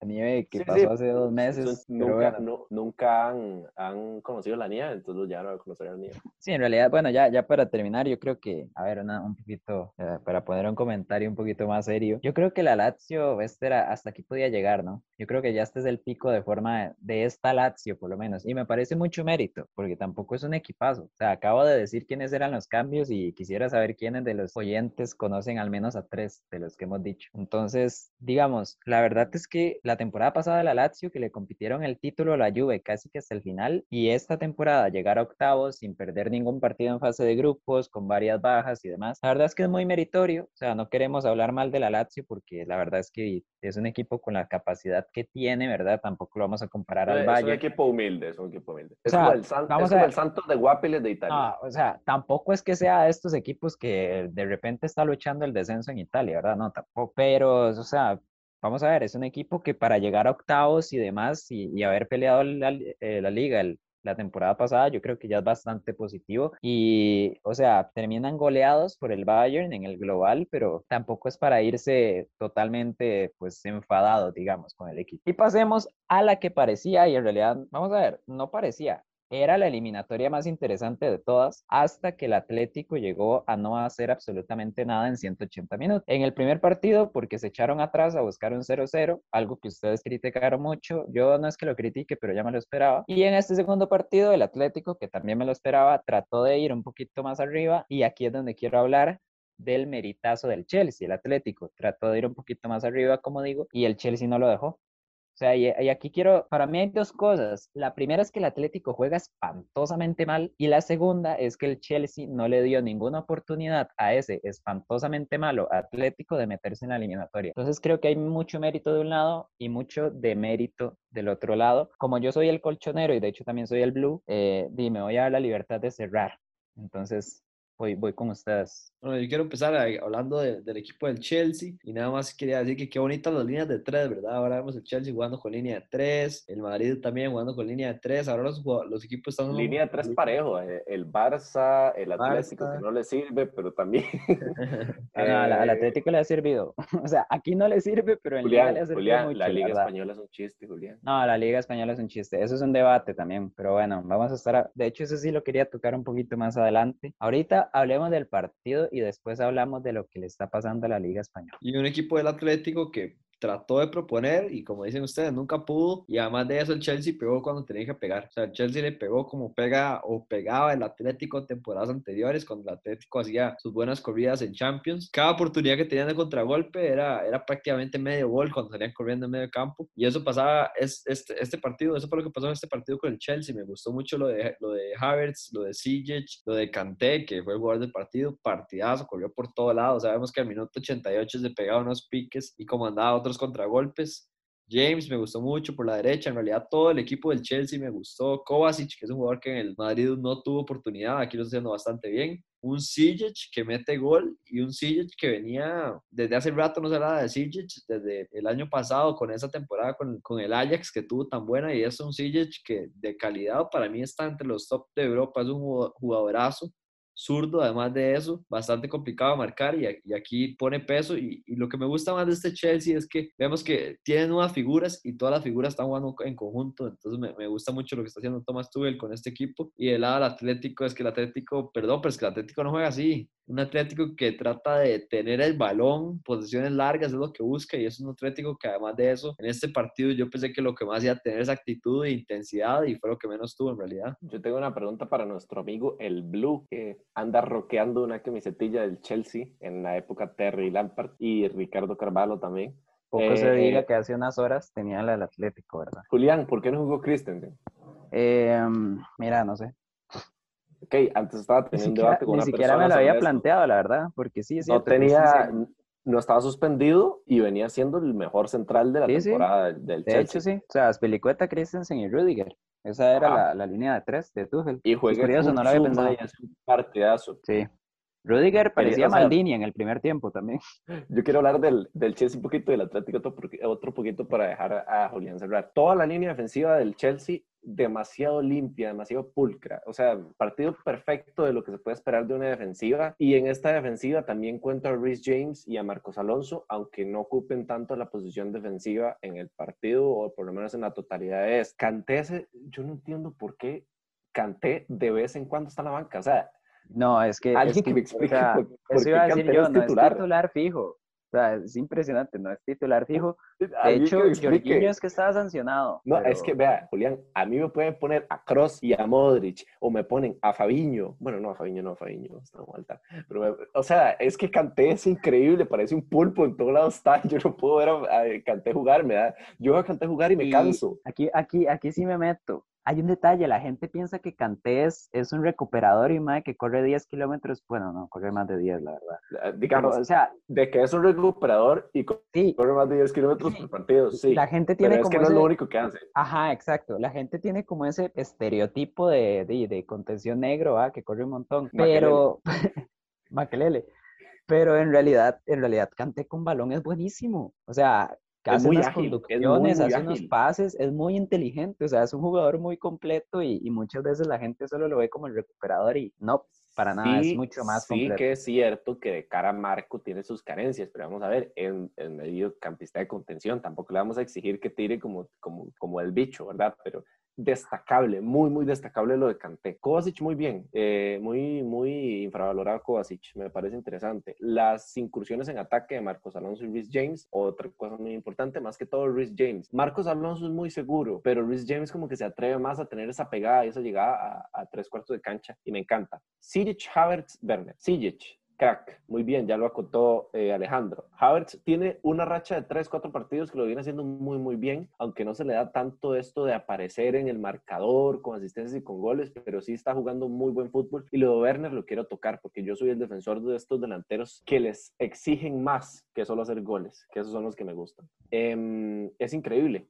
nieve que Sí, pasó sí, hace dos meses. nunca bueno. no- nunca han, han conocido la nieve, entonces ya no van a conocer la nieve. Sí, en realidad, bueno, ya, ya para terminar, yo creo que, a ver, una- un poquito, eh, para poner un comentario un poquito más serio, yo creo que la Lazio, este era, hasta aquí podía llegar, ¿no? Yo creo que ya este es el pico de forma de, de esta Lazio, por lo menos, y me parece mucho mérito, porque tampoco es un equipazo. O sea, acabo de decir quiénes eran los cambios y quisiera saber quiénes de los oyentes conocen al menos a tres de los que hemos dicho. Entonces, digamos, la verdad es que la temporada pasada la Lazio, que le compitieron el título a la Juve casi que hasta el final, y esta temporada llegar a octavos sin perder ningún partido en fase de grupos, con varias bajas y demás, la verdad es que es muy meritorio, o sea, no queremos hablar mal de la Lazio porque la verdad es que es un equipo con la capacidad que tiene, ¿verdad? Tampoco lo vamos a comparar al Es un equipo humilde, es un equipo humilde. Es sea, como el, San- vamos es a como el Santos de Guapiles de Italia. No, o sea, tampoco es que sea de estos equipos que de repente está luchando el descenso en Italia, ¿verdad? No, tampoco. Pero, o sea, vamos a ver, es un equipo que para llegar a octavos y demás y, y haber peleado la, eh, la liga el- la temporada pasada, yo creo que ya es bastante positivo. Y, o sea, terminan goleados por el Bayern en el global, pero tampoco es para irse totalmente, pues, enfadados, digamos, con el equipo. Y pasemos a la que parecía, y en realidad, vamos a ver, no parecía, era la eliminatoria más interesante de todas hasta que el Atlético llegó a no hacer absolutamente nada en 180 minutos. En el primer partido, porque se echaron atrás a buscar un 0-0, algo que ustedes criticaron mucho, yo no es que lo critique, pero ya me lo esperaba. Y en este segundo partido, el Atlético, que también me lo esperaba, trató de ir un poquito más arriba y aquí es donde quiero hablar del meritazo del Chelsea, el Atlético trató de ir un poquito más arriba, como digo, y el Chelsea no lo dejó. O sea, y, aquí quiero, para mí hay dos cosas. La primera es que el Atlético juega espantosamente mal y la segunda es que el Chelsea no le dio ninguna oportunidad a ese espantosamente malo Atlético de meterse en la eliminatoria. Entonces creo que hay mucho mérito de un lado y mucho demérito del otro lado. Como yo soy el colchonero y de hecho también soy el blue, eh, me voy a dar la libertad de cerrar. Entonces, voy, voy con ustedes. Bueno, yo quiero empezar a- hablando de- del equipo del Chelsea y nada más quería decir que qué bonitas las líneas de tres, ¿verdad? Ahora vemos el Chelsea jugando con línea de tres, el Madrid también jugando con línea de tres, ahora los, los equipos están... Línea de tres parejo, eh, el Barça, el Atlético, Barça. que no le sirve, pero también... No, al, al Eh, Atlético le ha servido. O sea, aquí no le sirve, pero en Liga Julián, le ha servido Julián, mucho. la Liga verdad. Española es un chiste, Julián. No, la Liga Española es un chiste. Eso es un debate también, pero bueno, vamos a estar. a- De hecho, eso sí lo quería tocar un poquito más adelante. Ahorita hablemos del partido y después hablamos de lo que le está pasando a la Liga Española. Y un equipo del Atlético que trató de proponer y como dicen ustedes, nunca pudo. Y además de eso, el Chelsea pegó cuando tenía que pegar. O sea, el Chelsea le pegó como pega o pegaba el Atlético temporadas anteriores, cuando el Atlético hacía sus buenas corridas en Champions. Cada oportunidad que tenían de contragolpe era, era prácticamente medio gol cuando salían corriendo en medio campo. Y eso pasaba, es, este, este partido, eso fue lo que pasó en este partido con el Chelsea. Me gustó mucho lo de, lo de Havertz, lo de Sijic, lo de Kanté, que fue el jugador del partido. Partidazo, corrió por todo lado. Sabemos que al minuto 88 se pegaba unos piques y comandaba otros contragolpes. James me gustó mucho por la derecha. En realidad, todo el equipo del Chelsea me gustó. Kovacic, que es un jugador que en el Madrid no tuvo oportunidad, aquí lo está haciendo bastante bien. Un Sijic que mete gol y un Sijic que venía desde hace rato, no se hablaba de Sijic, desde el año pasado con esa temporada con, con el Ajax que tuvo tan buena. Y es un Sijic que de calidad para mí está entre los top de Europa. Es un jugado- jugadorazo zurdo, además de eso, bastante complicado de marcar y, aquí pone peso y, y lo que me gusta más de este Chelsea es que vemos que tiene nuevas figuras y todas las figuras están jugando en conjunto, entonces me, me gusta mucho lo que está haciendo Thomas Tuchel con este equipo y del lado del Atlético es que el Atlético, perdón, pero es que el Atlético no juega así, un Atlético que trata de tener el balón, posiciones largas es lo que busca y es un Atlético que además de eso, en este partido yo pensé que lo que más iba a tener es actitud e intensidad y fue lo que menos tuvo en realidad. Yo tengo una pregunta para nuestro amigo el Blue, que anda roqueando una camisetilla del Chelsea en la época Terry Lampard y Ricardo Carvalho también. Poco se Eh, diga que hace unas horas tenía la del Atlético, ¿verdad? Julián, ¿por qué no jugó Christensen? Eh, mira, no sé. Ok, antes estaba Ni teniendo un debate con ni una siquiera me persona lo había planteado, la verdad, porque sí, es No cierto, tenía, Christensen- no estaba suspendido y venía siendo el mejor central de la Sí, sí. temporada del- del De Chelsea. hecho, sí. O sea, Aspilicueta, Christensen y Rudiger. Esa era la, la línea de tres de Tuchel. Y juega curioso, no lo había pensado. es un partidazo. Sí. Rudiger parecía o sea- Maldini en el primer tiempo también. Yo quiero hablar del, del Chelsea un poquito, del Atlético otro, poqui- otro poquito para dejar a, Julián cerrar. Toda la línea defensiva del Chelsea demasiado limpia, demasiado pulcra. O sea, partido perfecto de lo que se puede esperar de una defensiva. Y en esta defensiva también cuento a Rhys James y a Marcos Alonso, aunque no ocupen tanto la posición defensiva en el partido o por lo menos en la totalidad es. Kanté, se- yo no entiendo por qué Kanté de vez en cuando está en la banca. O sea, No, es que. alguien es que me explique o sea, por, por eso iba a decir yo, no es no es titular. titular fijo. O sea, es impresionante, no es titular fijo. De Alguien hecho. Jorginho es que estaba sancionado. No, pero- es que vea, Julián, a mí me pueden poner a Cross y a Modric, o me ponen a Fabiño. Bueno, no, a Fabiño no, a Fabiño está muerta. Pero, me- o sea, es que Kanté es increíble, parece un pulpo en todos lados está. Yo no puedo ver a, a Kanté jugar, me da. Yo veo a Kanté jugar y me Y canso. Aquí, aquí, aquí sí me meto. Hay un detalle, la gente piensa que Kanté es, es un recuperador y más que corre 10 kilómetros. Bueno, no, corre más de 10, la verdad. Pero, Digamos, o sea, de que es un recuperador y sí, corre más de 10 kilómetros Sí. por partido, sí. la gente Pero tiene es como que no es ese- lo único que hace. Ajá, exacto. La gente tiene como ese estereotipo de, de, de contención negro, ¿ah? que corre un montón. Pero, Makelele. Pero en realidad, en realidad, Kanté con balón es buenísimo. O sea, que hace muy unas ágil, es muy, conducciones, muy hace unos ágil. pases, es muy inteligente. O sea, es un jugador muy completo y, y muchas veces la gente solo lo ve como el recuperador y no, para nada, es Sí, mucho más Sí completo. que es cierto que de cara a Marco tiene sus carencias, pero vamos a ver, en, en medio campista de contención, tampoco le vamos a exigir que tire como, como, como el bicho, ¿verdad? Pero destacable, muy, muy destacable lo de Kanté. Kovacic muy bien, eh, muy, muy infravalorado Kovacic, me parece interesante. Las incursiones en ataque de Marcos Alonso y Rhys James, otra cosa muy importante, más que todo Rhys James. Marcos Alonso es muy seguro, pero Rhys James como que se atreve más a tener esa pegada y esa llegada a, a tres cuartos de cancha y me encanta. Sijic, Havertz, Werner. Sijic, crack, muy bien, ya lo acotó eh, Alejandro. Havertz tiene una racha de 3, 4 partidos que lo viene haciendo muy, muy bien, aunque no se le da tanto esto de aparecer en el marcador con asistencias y con goles, pero sí está jugando muy buen fútbol. Y lo de Werner lo quiero tocar porque yo soy el defensor de estos delanteros que les exigen más que solo hacer goles, que esos son los que me gustan. Em, es increíble.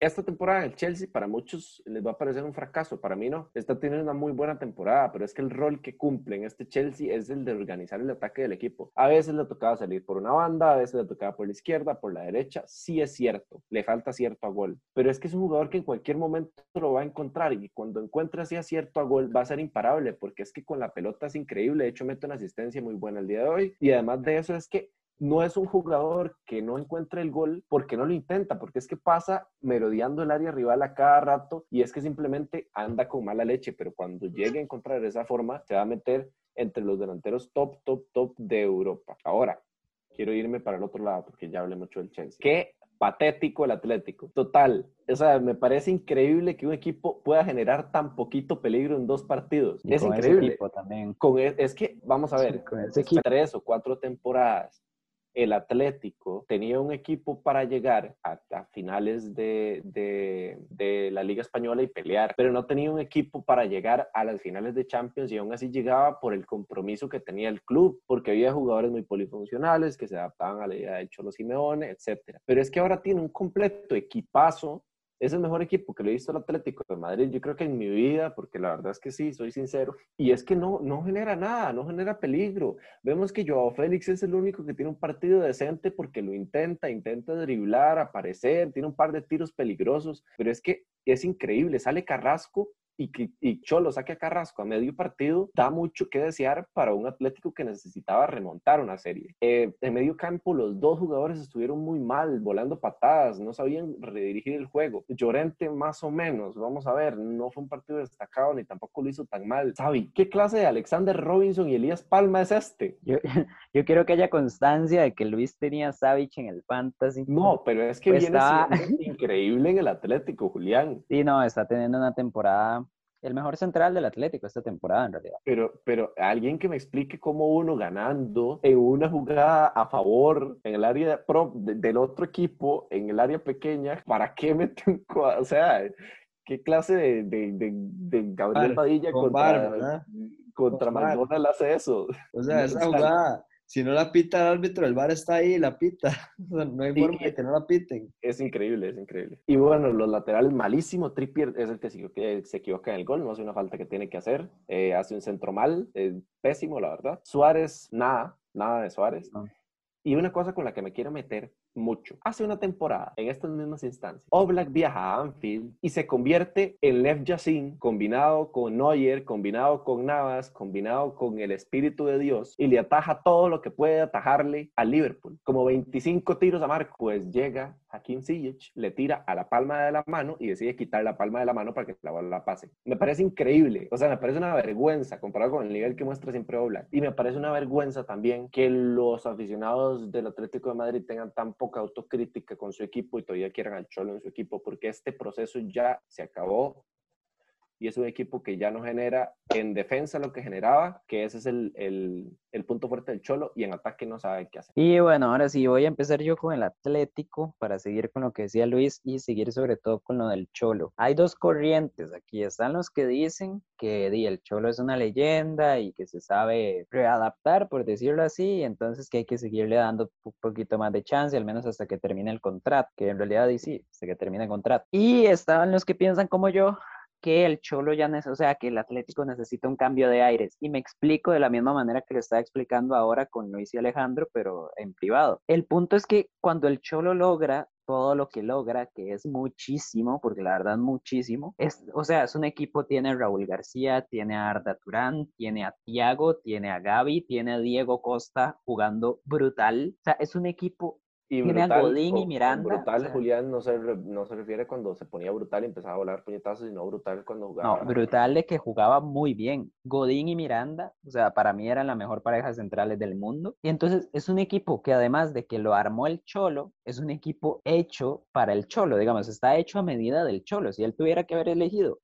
Esta temporada en el Chelsea para muchos les va a parecer un fracaso, para mí no. Está teniendo una muy buena temporada, pero es que el rol que cumple en este Chelsea es el de organizar el ataque del equipo. A veces le tocaba salir por una banda, a veces le tocaba por la izquierda, por la derecha. Sí es cierto, le falta acierto a gol, pero es que es un jugador que en cualquier momento lo va a encontrar y cuando encuentre ese acierto a gol va a ser imparable porque es que con la pelota es increíble. De hecho, mete una asistencia muy buena el día de hoy y además de eso es que no es un jugador que no encuentre el gol porque no lo intenta, porque es que pasa merodeando el área rival a cada rato y es que simplemente anda con mala leche, pero cuando llegue a encontrar esa forma, se va a meter entre los delanteros top, top, top de Europa. Ahora, quiero irme para el otro lado porque ya hablé mucho del Chelsea. Qué patético el Atlético. Total. O sea, me parece increíble que un equipo pueda generar tan poquito peligro en dos partidos. Y es con increíble. también. Con e- es que, vamos a Sí, ver, con ese tres o cuatro temporadas, el Atlético tenía un equipo para llegar a, a finales de, la Liga Española y pelear, pero no tenía un equipo para llegar a las finales de Champions y aún así llegaba por el compromiso que tenía el club, porque había jugadores muy polifuncionales que se adaptaban a la idea de Cholo Simeone, etc. Pero es que ahora tiene un completo equipazo es el mejor equipo que le he visto al Atlético de Madrid, yo creo que en mi vida, porque la verdad es que sí, soy sincero. Y es que no, no genera nada, no genera peligro. Vemos que Joao Félix es el único que tiene un partido decente porque lo intenta, intenta driblar, aparecer, tiene un par de tiros peligrosos, pero es que es increíble. Sale Carrasco y que y Cholo saque a Carrasco a medio partido, da mucho que desear para un Atlético que necesitaba remontar una serie. Eh, en medio campo, los dos jugadores estuvieron muy mal, volando patadas, no sabían redirigir el juego. Llorente, más o menos, vamos a ver, no fue un partido destacado ni tampoco lo hizo tan mal. Xavi, ¿qué clase de Alexander Robinson y Elías Palma es este? Yo, yo quiero que haya constancia de que Luis tenía Savich en el Fantasy. No, pero es que Pues viene está- increíble en el Atlético, Julián. Sí, no, está teniendo una temporada, el mejor central del Atlético esta temporada en realidad. Pero, pero alguien que me explique cómo uno ganando en una jugada a favor en el área pro de- del otro equipo, en el área pequeña, ¿para qué meten? cua- O sea, ¿qué clase de, de, de, de Gabriel Padilla con contra, bar, hace eso? O sea, esa jugada, si no la pita el árbitro, el VAR está ahí y la pita. O sea, no hay Y- forma de que no la piten. Es increíble, es increíble. Y bueno, los laterales malísimo. Trippier es el que se, que se equivoca en el gol, no hace una falta que tiene que hacer. Eh, hace un centro mal, es pésimo, la verdad. Suárez, nada, nada de Suárez. No. Y una cosa con la que me quiero meter mucho. Hace una temporada, en estas mismas instancias, Oblak viaja a Anfield y se convierte en Lev Yassin, combinado con Neuer, combinado con Navas, combinado con el Espíritu de Dios, y le ataja todo lo que puede atajarle a Liverpool. Como 25 tiros a marco, pues llega Hakim Ziyech, le tira a la palma de la mano y decide quitar la palma de la mano para que la bola la pase. Me parece increíble, o sea, me parece una vergüenza comparado con el nivel que muestra siempre Oblak. Y me parece una vergüenza también que los aficionados del Atlético de Madrid tengan tan autocrítica con su equipo y todavía quieran al Cholo en su equipo, porque este proceso ya se acabó y es un equipo que ya no genera en defensa lo que generaba, que ese es el, el, punto fuerte del Cholo, y en ataque no sabe qué hacer. Y bueno, ahora sí voy a empezar yo con el Atlético para seguir con lo que decía Luis y seguir sobre todo con lo del Cholo. Hay dos corrientes aquí. Están los que dicen que el Cholo es una leyenda y que se sabe readaptar, por decirlo así, y entonces que hay que seguirle dando un poquito más de chance, al menos hasta que termine el contrato, que en realidad sí, hasta que termine el contrato. Y estaban los que piensan como yo, que el Cholo ya necesita, o sea, que el Atlético necesita un cambio de aires. Y me explico de la misma manera que lo estaba explicando ahora con Luis y Alejandro, pero en privado. El punto es que cuando el Cholo logra todo lo que logra, que es muchísimo, porque la verdad muchísimo, es, o sea, es un equipo, tiene a Raúl García, tiene a Arda Turán, tiene a Tiago, tiene a Gaby, tiene a Diego Costa jugando brutal. O sea, es un equipo Y a Godín y Miranda, brutal, o sea. Julián, no se, re- no se refiere cuando se ponía brutal y empezaba a volar puñetazos, sino brutal cuando jugaba. No, brutal de que jugaba muy bien. Godín y Miranda, o sea, para mí eran la mejor pareja centrales del mundo. Y entonces es un equipo que además de que lo armó el Cholo, es un equipo hecho para el Cholo, digamos, está hecho a medida del Cholo. Si él tuviera que haber elegido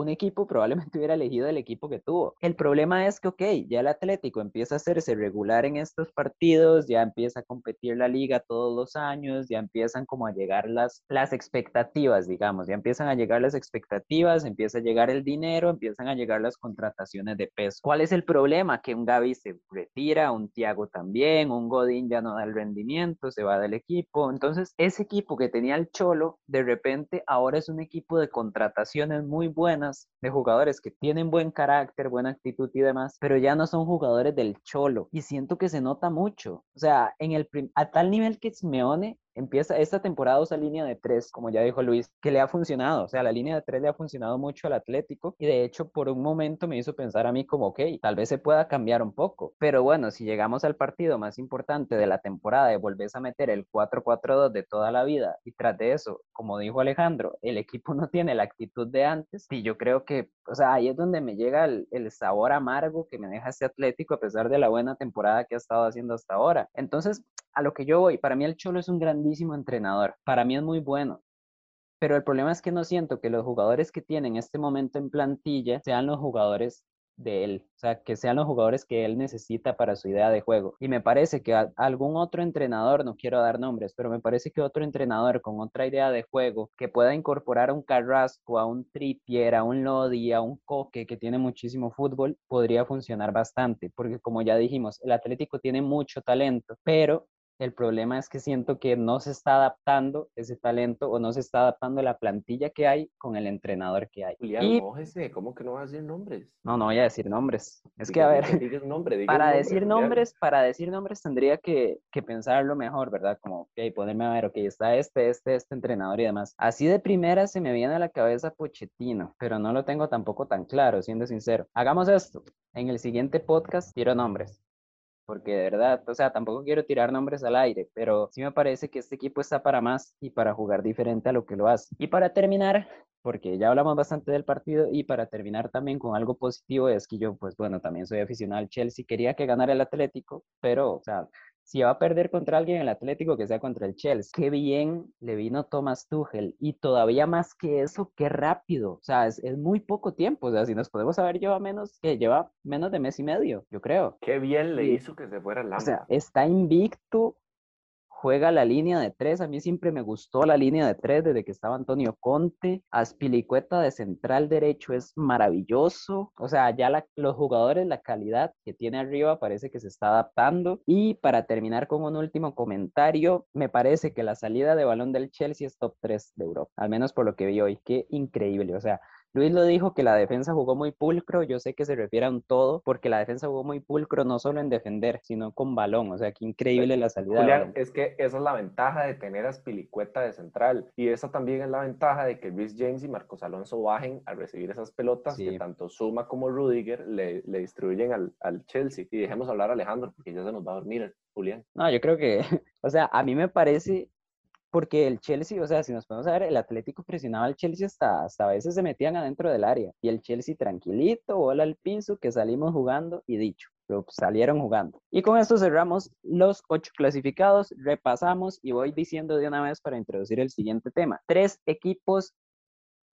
un equipo, probablemente hubiera elegido el equipo que tuvo. El problema es que, ok, ya el Atlético empieza a hacerse regular en estos partidos, ya empieza a competir la liga todos los años, ya empiezan como a llegar las, las expectativas, digamos, ya empiezan a llegar las expectativas, empieza a llegar el dinero, empiezan a llegar las contrataciones de peso. ¿Cuál es el problema? Que un Gaby se retira, un Tiago también, un Godín ya no da el rendimiento, se va del equipo. Entonces, ese equipo que tenía el Cholo, de repente ahora es un equipo de contrataciones muy buenas, de jugadores que tienen buen carácter, buena actitud y demás, pero ya no son jugadores del Cholo. Y siento que se nota mucho. O sea, en el a tal nivel que Simeone empieza esta temporada usa línea de tres, como ya dijo Luis, que le ha funcionado. O sea, la línea de tres le ha funcionado mucho al Atlético y de hecho por un momento me hizo pensar a mí como, ok, tal vez se pueda cambiar un poco. Pero bueno, si llegamos al partido más importante de la temporada y volvés a meter el 4-4-2 de toda la vida y tras de eso, como dijo Alejandro, el equipo no tiene la actitud de antes y yo creo que, o sea, ahí es donde me llega el, el sabor amargo que me deja este Atlético a pesar de la buena temporada que ha estado haciendo hasta ahora. Entonces, a lo que yo voy, para mí el Cholo es un grandísimo entrenador, para mí es muy bueno, pero el problema es que no siento que los jugadores que tiene en este momento en plantilla sean los jugadores de él, o sea, que sean los jugadores que él necesita para su idea de juego. Y me parece que algún otro entrenador, no quiero dar nombres, pero me parece que otro entrenador con otra idea de juego que pueda incorporar a un Carrasco, a un Trippier, a un Lodi, a un Coque que tiene muchísimo fútbol, podría funcionar bastante, porque como ya dijimos, el Atlético tiene mucho talento, pero El problema es que siento que no se está adaptando ese talento o no se está adaptando la plantilla que hay con el entrenador que hay. Julián, Y- mójese, ¿cómo que no va a decir nombres? No, no voy a decir nombres. Es que, a ver, diga- nombre, diga para nombre, decir Julián. nombres, para decir nombres tendría que, que pensarlo mejor, ¿verdad? Como, ok, ponerme a ver, ok, está este, este, este entrenador y demás. Así de primera se me viene a la cabeza Pochettino, pero no lo tengo tampoco tan claro, siendo sincero. Hagamos esto. En el siguiente podcast tiro nombres. Porque de verdad, o sea, tampoco quiero tirar nombres al aire, pero sí me parece que este equipo está para más y para jugar diferente a lo que lo hace. Y para terminar, porque ya hablamos bastante del partido y para terminar también con algo positivo es que yo, pues bueno, también soy aficionado al Chelsea, quería que ganara el Atlético, pero, o sea, si va a perder contra alguien el Atlético, que sea contra el Chelsea. Qué bien le vino Thomas Tuchel y todavía más que eso, qué rápido. O sea, es, es muy poco tiempo. O sea, si nos podemos saber, lleva menos, que lleva menos de mes y medio, yo creo. Qué bien le Sí. hizo que se fuera el O sea, está invicto, juega la línea de tres. A mí siempre me gustó la línea de tres desde que estaba Antonio Conte. Aspilicueta de central derecho es maravilloso. O sea, ya la- los jugadores, la calidad que tiene arriba parece que se está adaptando. Y para terminar con un último comentario, me parece que la salida de balón del Chelsea es top 3 de Europa, al menos por lo que vi hoy. Qué increíble. O sea, Luis lo dijo que la defensa jugó muy pulcro, yo sé que se refiere a un todo, porque la defensa jugó muy pulcro no solo en defender, sino con balón, o sea, qué increíble la salida Julián, es que esa es la ventaja de tener a Spilicueta de central. Y esa también es la ventaja de que Rhys James y Marcos Alonso bajen al recibir esas pelotas que tanto Suma como Rudiger le, le distribuyen al, al Chelsea. Y dejemos hablar a Alejandro porque ya se nos va a dormir, Julián. No, yo creo que, o sea, a mí me parece, porque el Chelsea, o sea, si nos podemos ver, el Atlético presionaba al Chelsea hasta, hasta a veces se metían adentro del área, y el Chelsea tranquilito, bola al piso, que salimos jugando, y dicho, pero salieron jugando. Y con esto cerramos los ocho clasificados, repasamos y voy diciendo de una vez para introducir el siguiente tema. Tres equipos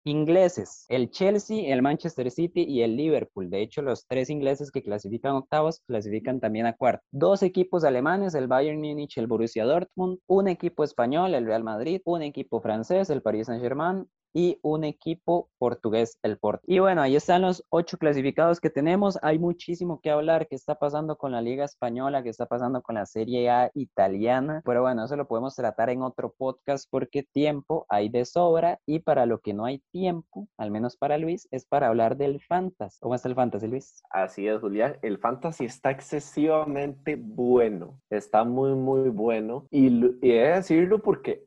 ingleses, el Chelsea, el Manchester City y el Liverpool. De hecho, los tres ingleses que clasifican octavos clasifican también a cuarto. Dos equipos alemanes, el Bayern Múnich, el Borussia Dortmund, un equipo español, el Real Madrid, un equipo francés, el Paris Saint-Germain y un equipo portugués, el Porto. Y bueno, ahí están los ocho clasificados que tenemos. Hay muchísimo que hablar, qué está pasando con la Liga Española, qué está pasando con la Serie A italiana. Pero bueno, eso lo podemos tratar en otro podcast porque tiempo hay de sobra y para lo que no hay tiempo, al menos para Luis, es para hablar del Fantas. ¿Cómo está el Fantasy, Luis? Así es, Julián. El fantasy está excesivamente bueno. Está muy, muy bueno. Y, y he de decirlo porque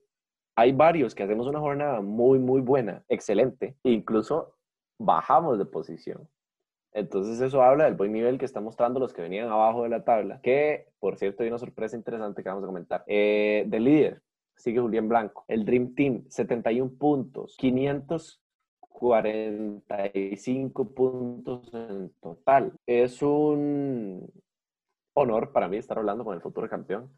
hay varios que hacemos una jornada muy, muy buena, excelente. Incluso bajamos de posición. Entonces eso habla del buen nivel que están mostrando los que venían abajo de la tabla. Que, por cierto, hay una sorpresa interesante que vamos a comentar. Eh, de líder, sigue Julián Blanco. El Dream Team, 71 puntos, 545 puntos en total. Es un honor para mí estar hablando con el futuro campeón.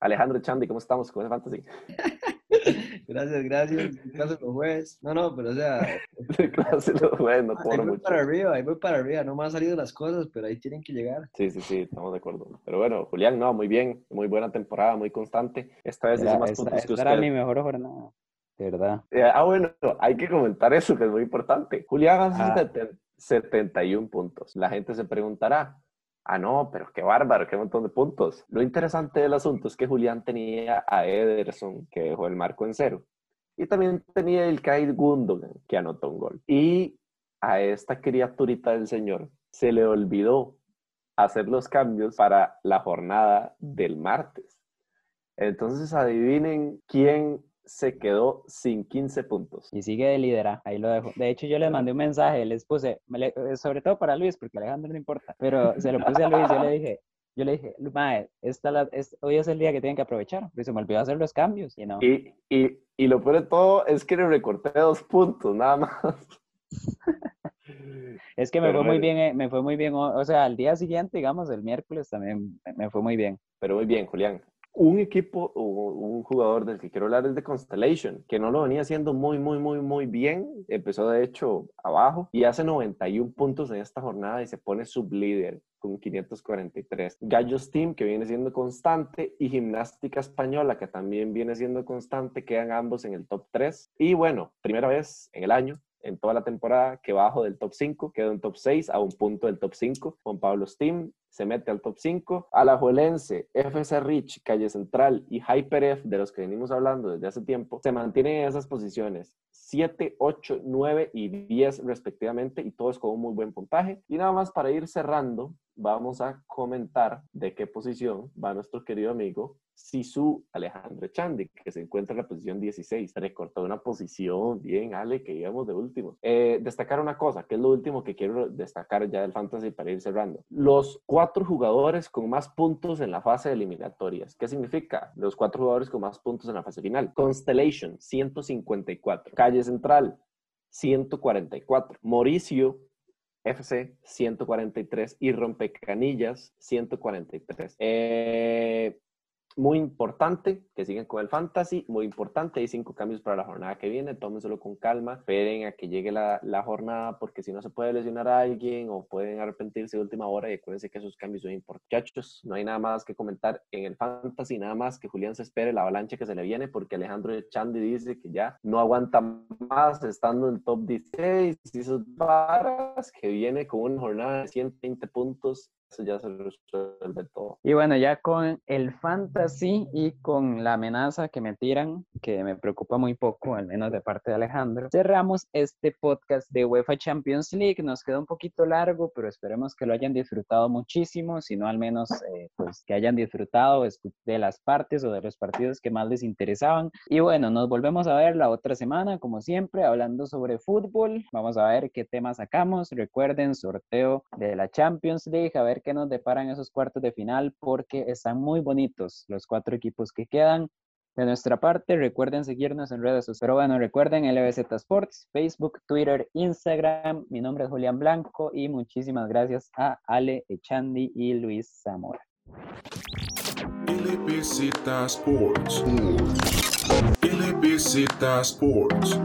Alejandro Chandy, ¿cómo estamos con ese fantasy? Gracias, gracias. Gracias los jueves. No, no, pero o sea, Clase, no, bueno, ahí cobro voy mucho. para arriba, ahí voy para arriba. No me han salido las cosas, pero ahí tienen que llegar. Sí, sí, sí, estamos de acuerdo. Pero bueno, Julián, no, muy bien, muy buena temporada, muy constante. Esta vez Era- más esta- puntos que esta era usted. mi mejor jornada, de verdad. Eh, ah, bueno, hay que comentar eso, que es muy importante. Julián hace Ah. 70 71 puntos. La gente se preguntará, ah, no, pero qué bárbaro, qué montón de puntos. Lo interesante del asunto es que Julián tenía a Ederson, que dejó el marco en cero. Y también tenía el Kai Gundogan, que anotó un gol. Y a esta criaturita del señor se le olvidó hacer los cambios para la jornada del martes. Entonces adivinen quién se quedó sin 15 puntos. Y sigue de liderar, ahí lo dejo. De hecho, yo les mandé un mensaje, les puse, me eh, sobre todo para Luis, porque Alejandro no importa, pero se lo puse a Luis, yo le dije, yo le dije, Mae, esta la- es- hoy es el día que tienen que aprovechar, porque se me olvidó hacer los cambios, y no. Y, y, y lo peor de todo es que le recorté dos puntos, nada más. Es que me pero fue muy bien, eh, me fue muy bien, o o sea, al día siguiente, digamos, el miércoles también me- me fue muy bien. Pero muy bien, Julián. Un equipo o un jugador del que quiero hablar es de Constellation, que no lo venía haciendo muy, muy, muy, muy bien. Empezó de hecho abajo y hace 91 puntos en esta jornada y se pone sublíder con 543. Gallos Team, que viene siendo constante, y Gimnástica Española, que también viene siendo constante, quedan ambos en el top 3. Y bueno, primera vez en el año en toda la temporada que bajo del top 5, quedó en top 6 a un punto del top 5. Juan Pablo Steam se mete al top 5. Alajuelense, FC Rich, Calle Central y HyperF, de los que venimos hablando desde hace tiempo, se mantienen en esas posiciones. 7, 8, 9 y 10 respectivamente y todos con un muy buen puntaje. Y nada más para ir cerrando, vamos a comentar de qué posición va nuestro querido amigo Sisu Alejandro Chandi, que se encuentra en la posición 16. Recortó una posición bien, Ale, que íbamos de último. Eh, destacar una cosa, que es lo último que quiero destacar ya del Fantasy para ir cerrando. Los cuatro jugadores con más puntos en la fase de eliminatorias. ¿Qué significa? Los cuatro jugadores con más puntos en la fase final. Constellation, 154. Calle Central, 144. Mauricio, FC 143 y Rompecanillas 143. Eh, muy importante que sigan con el fantasy, muy importante, hay cinco cambios para la jornada que viene, tómenselo con calma, esperen a que llegue la, la, jornada porque si no se puede lesionar a alguien o pueden arrepentirse de última hora y acuérdense que esos cambios son importantes. Muchachos, no hay nada más que comentar en el fantasy, nada más que Julián se espere la avalancha que se le viene porque Alejandro Chandi dice que ya no aguanta más estando en top 16 y sus varas que viene con una jornada de 120 puntos eso ya se resuelve todo. Y bueno, ya con el fantasy y con la amenaza que me tiran, que me preocupa muy poco, al menos de parte de Alejandro, cerramos este podcast de UEFA Champions League. Nos quedó un poquito largo, pero esperemos que lo hayan disfrutado muchísimo, si no al menos eh, pues que hayan disfrutado de las partes o de los partidos que más les interesaban. Y bueno, nos volvemos a ver la otra semana, como siempre, hablando sobre fútbol. Vamos a ver qué temas sacamos. Recuerden, sorteo de la Champions League, a qué nos deparan esos cuartos de final porque están muy bonitos los cuatro equipos que quedan. De nuestra parte, recuerden seguirnos en redes sociales. Pero bueno, recuerden LBZ Sports, Facebook, Twitter, Instagram. Mi nombre es Julián Blanco y muchísimas gracias a Ale Echandi y Luis Zamora. LBZ Sports. LBZ Sports.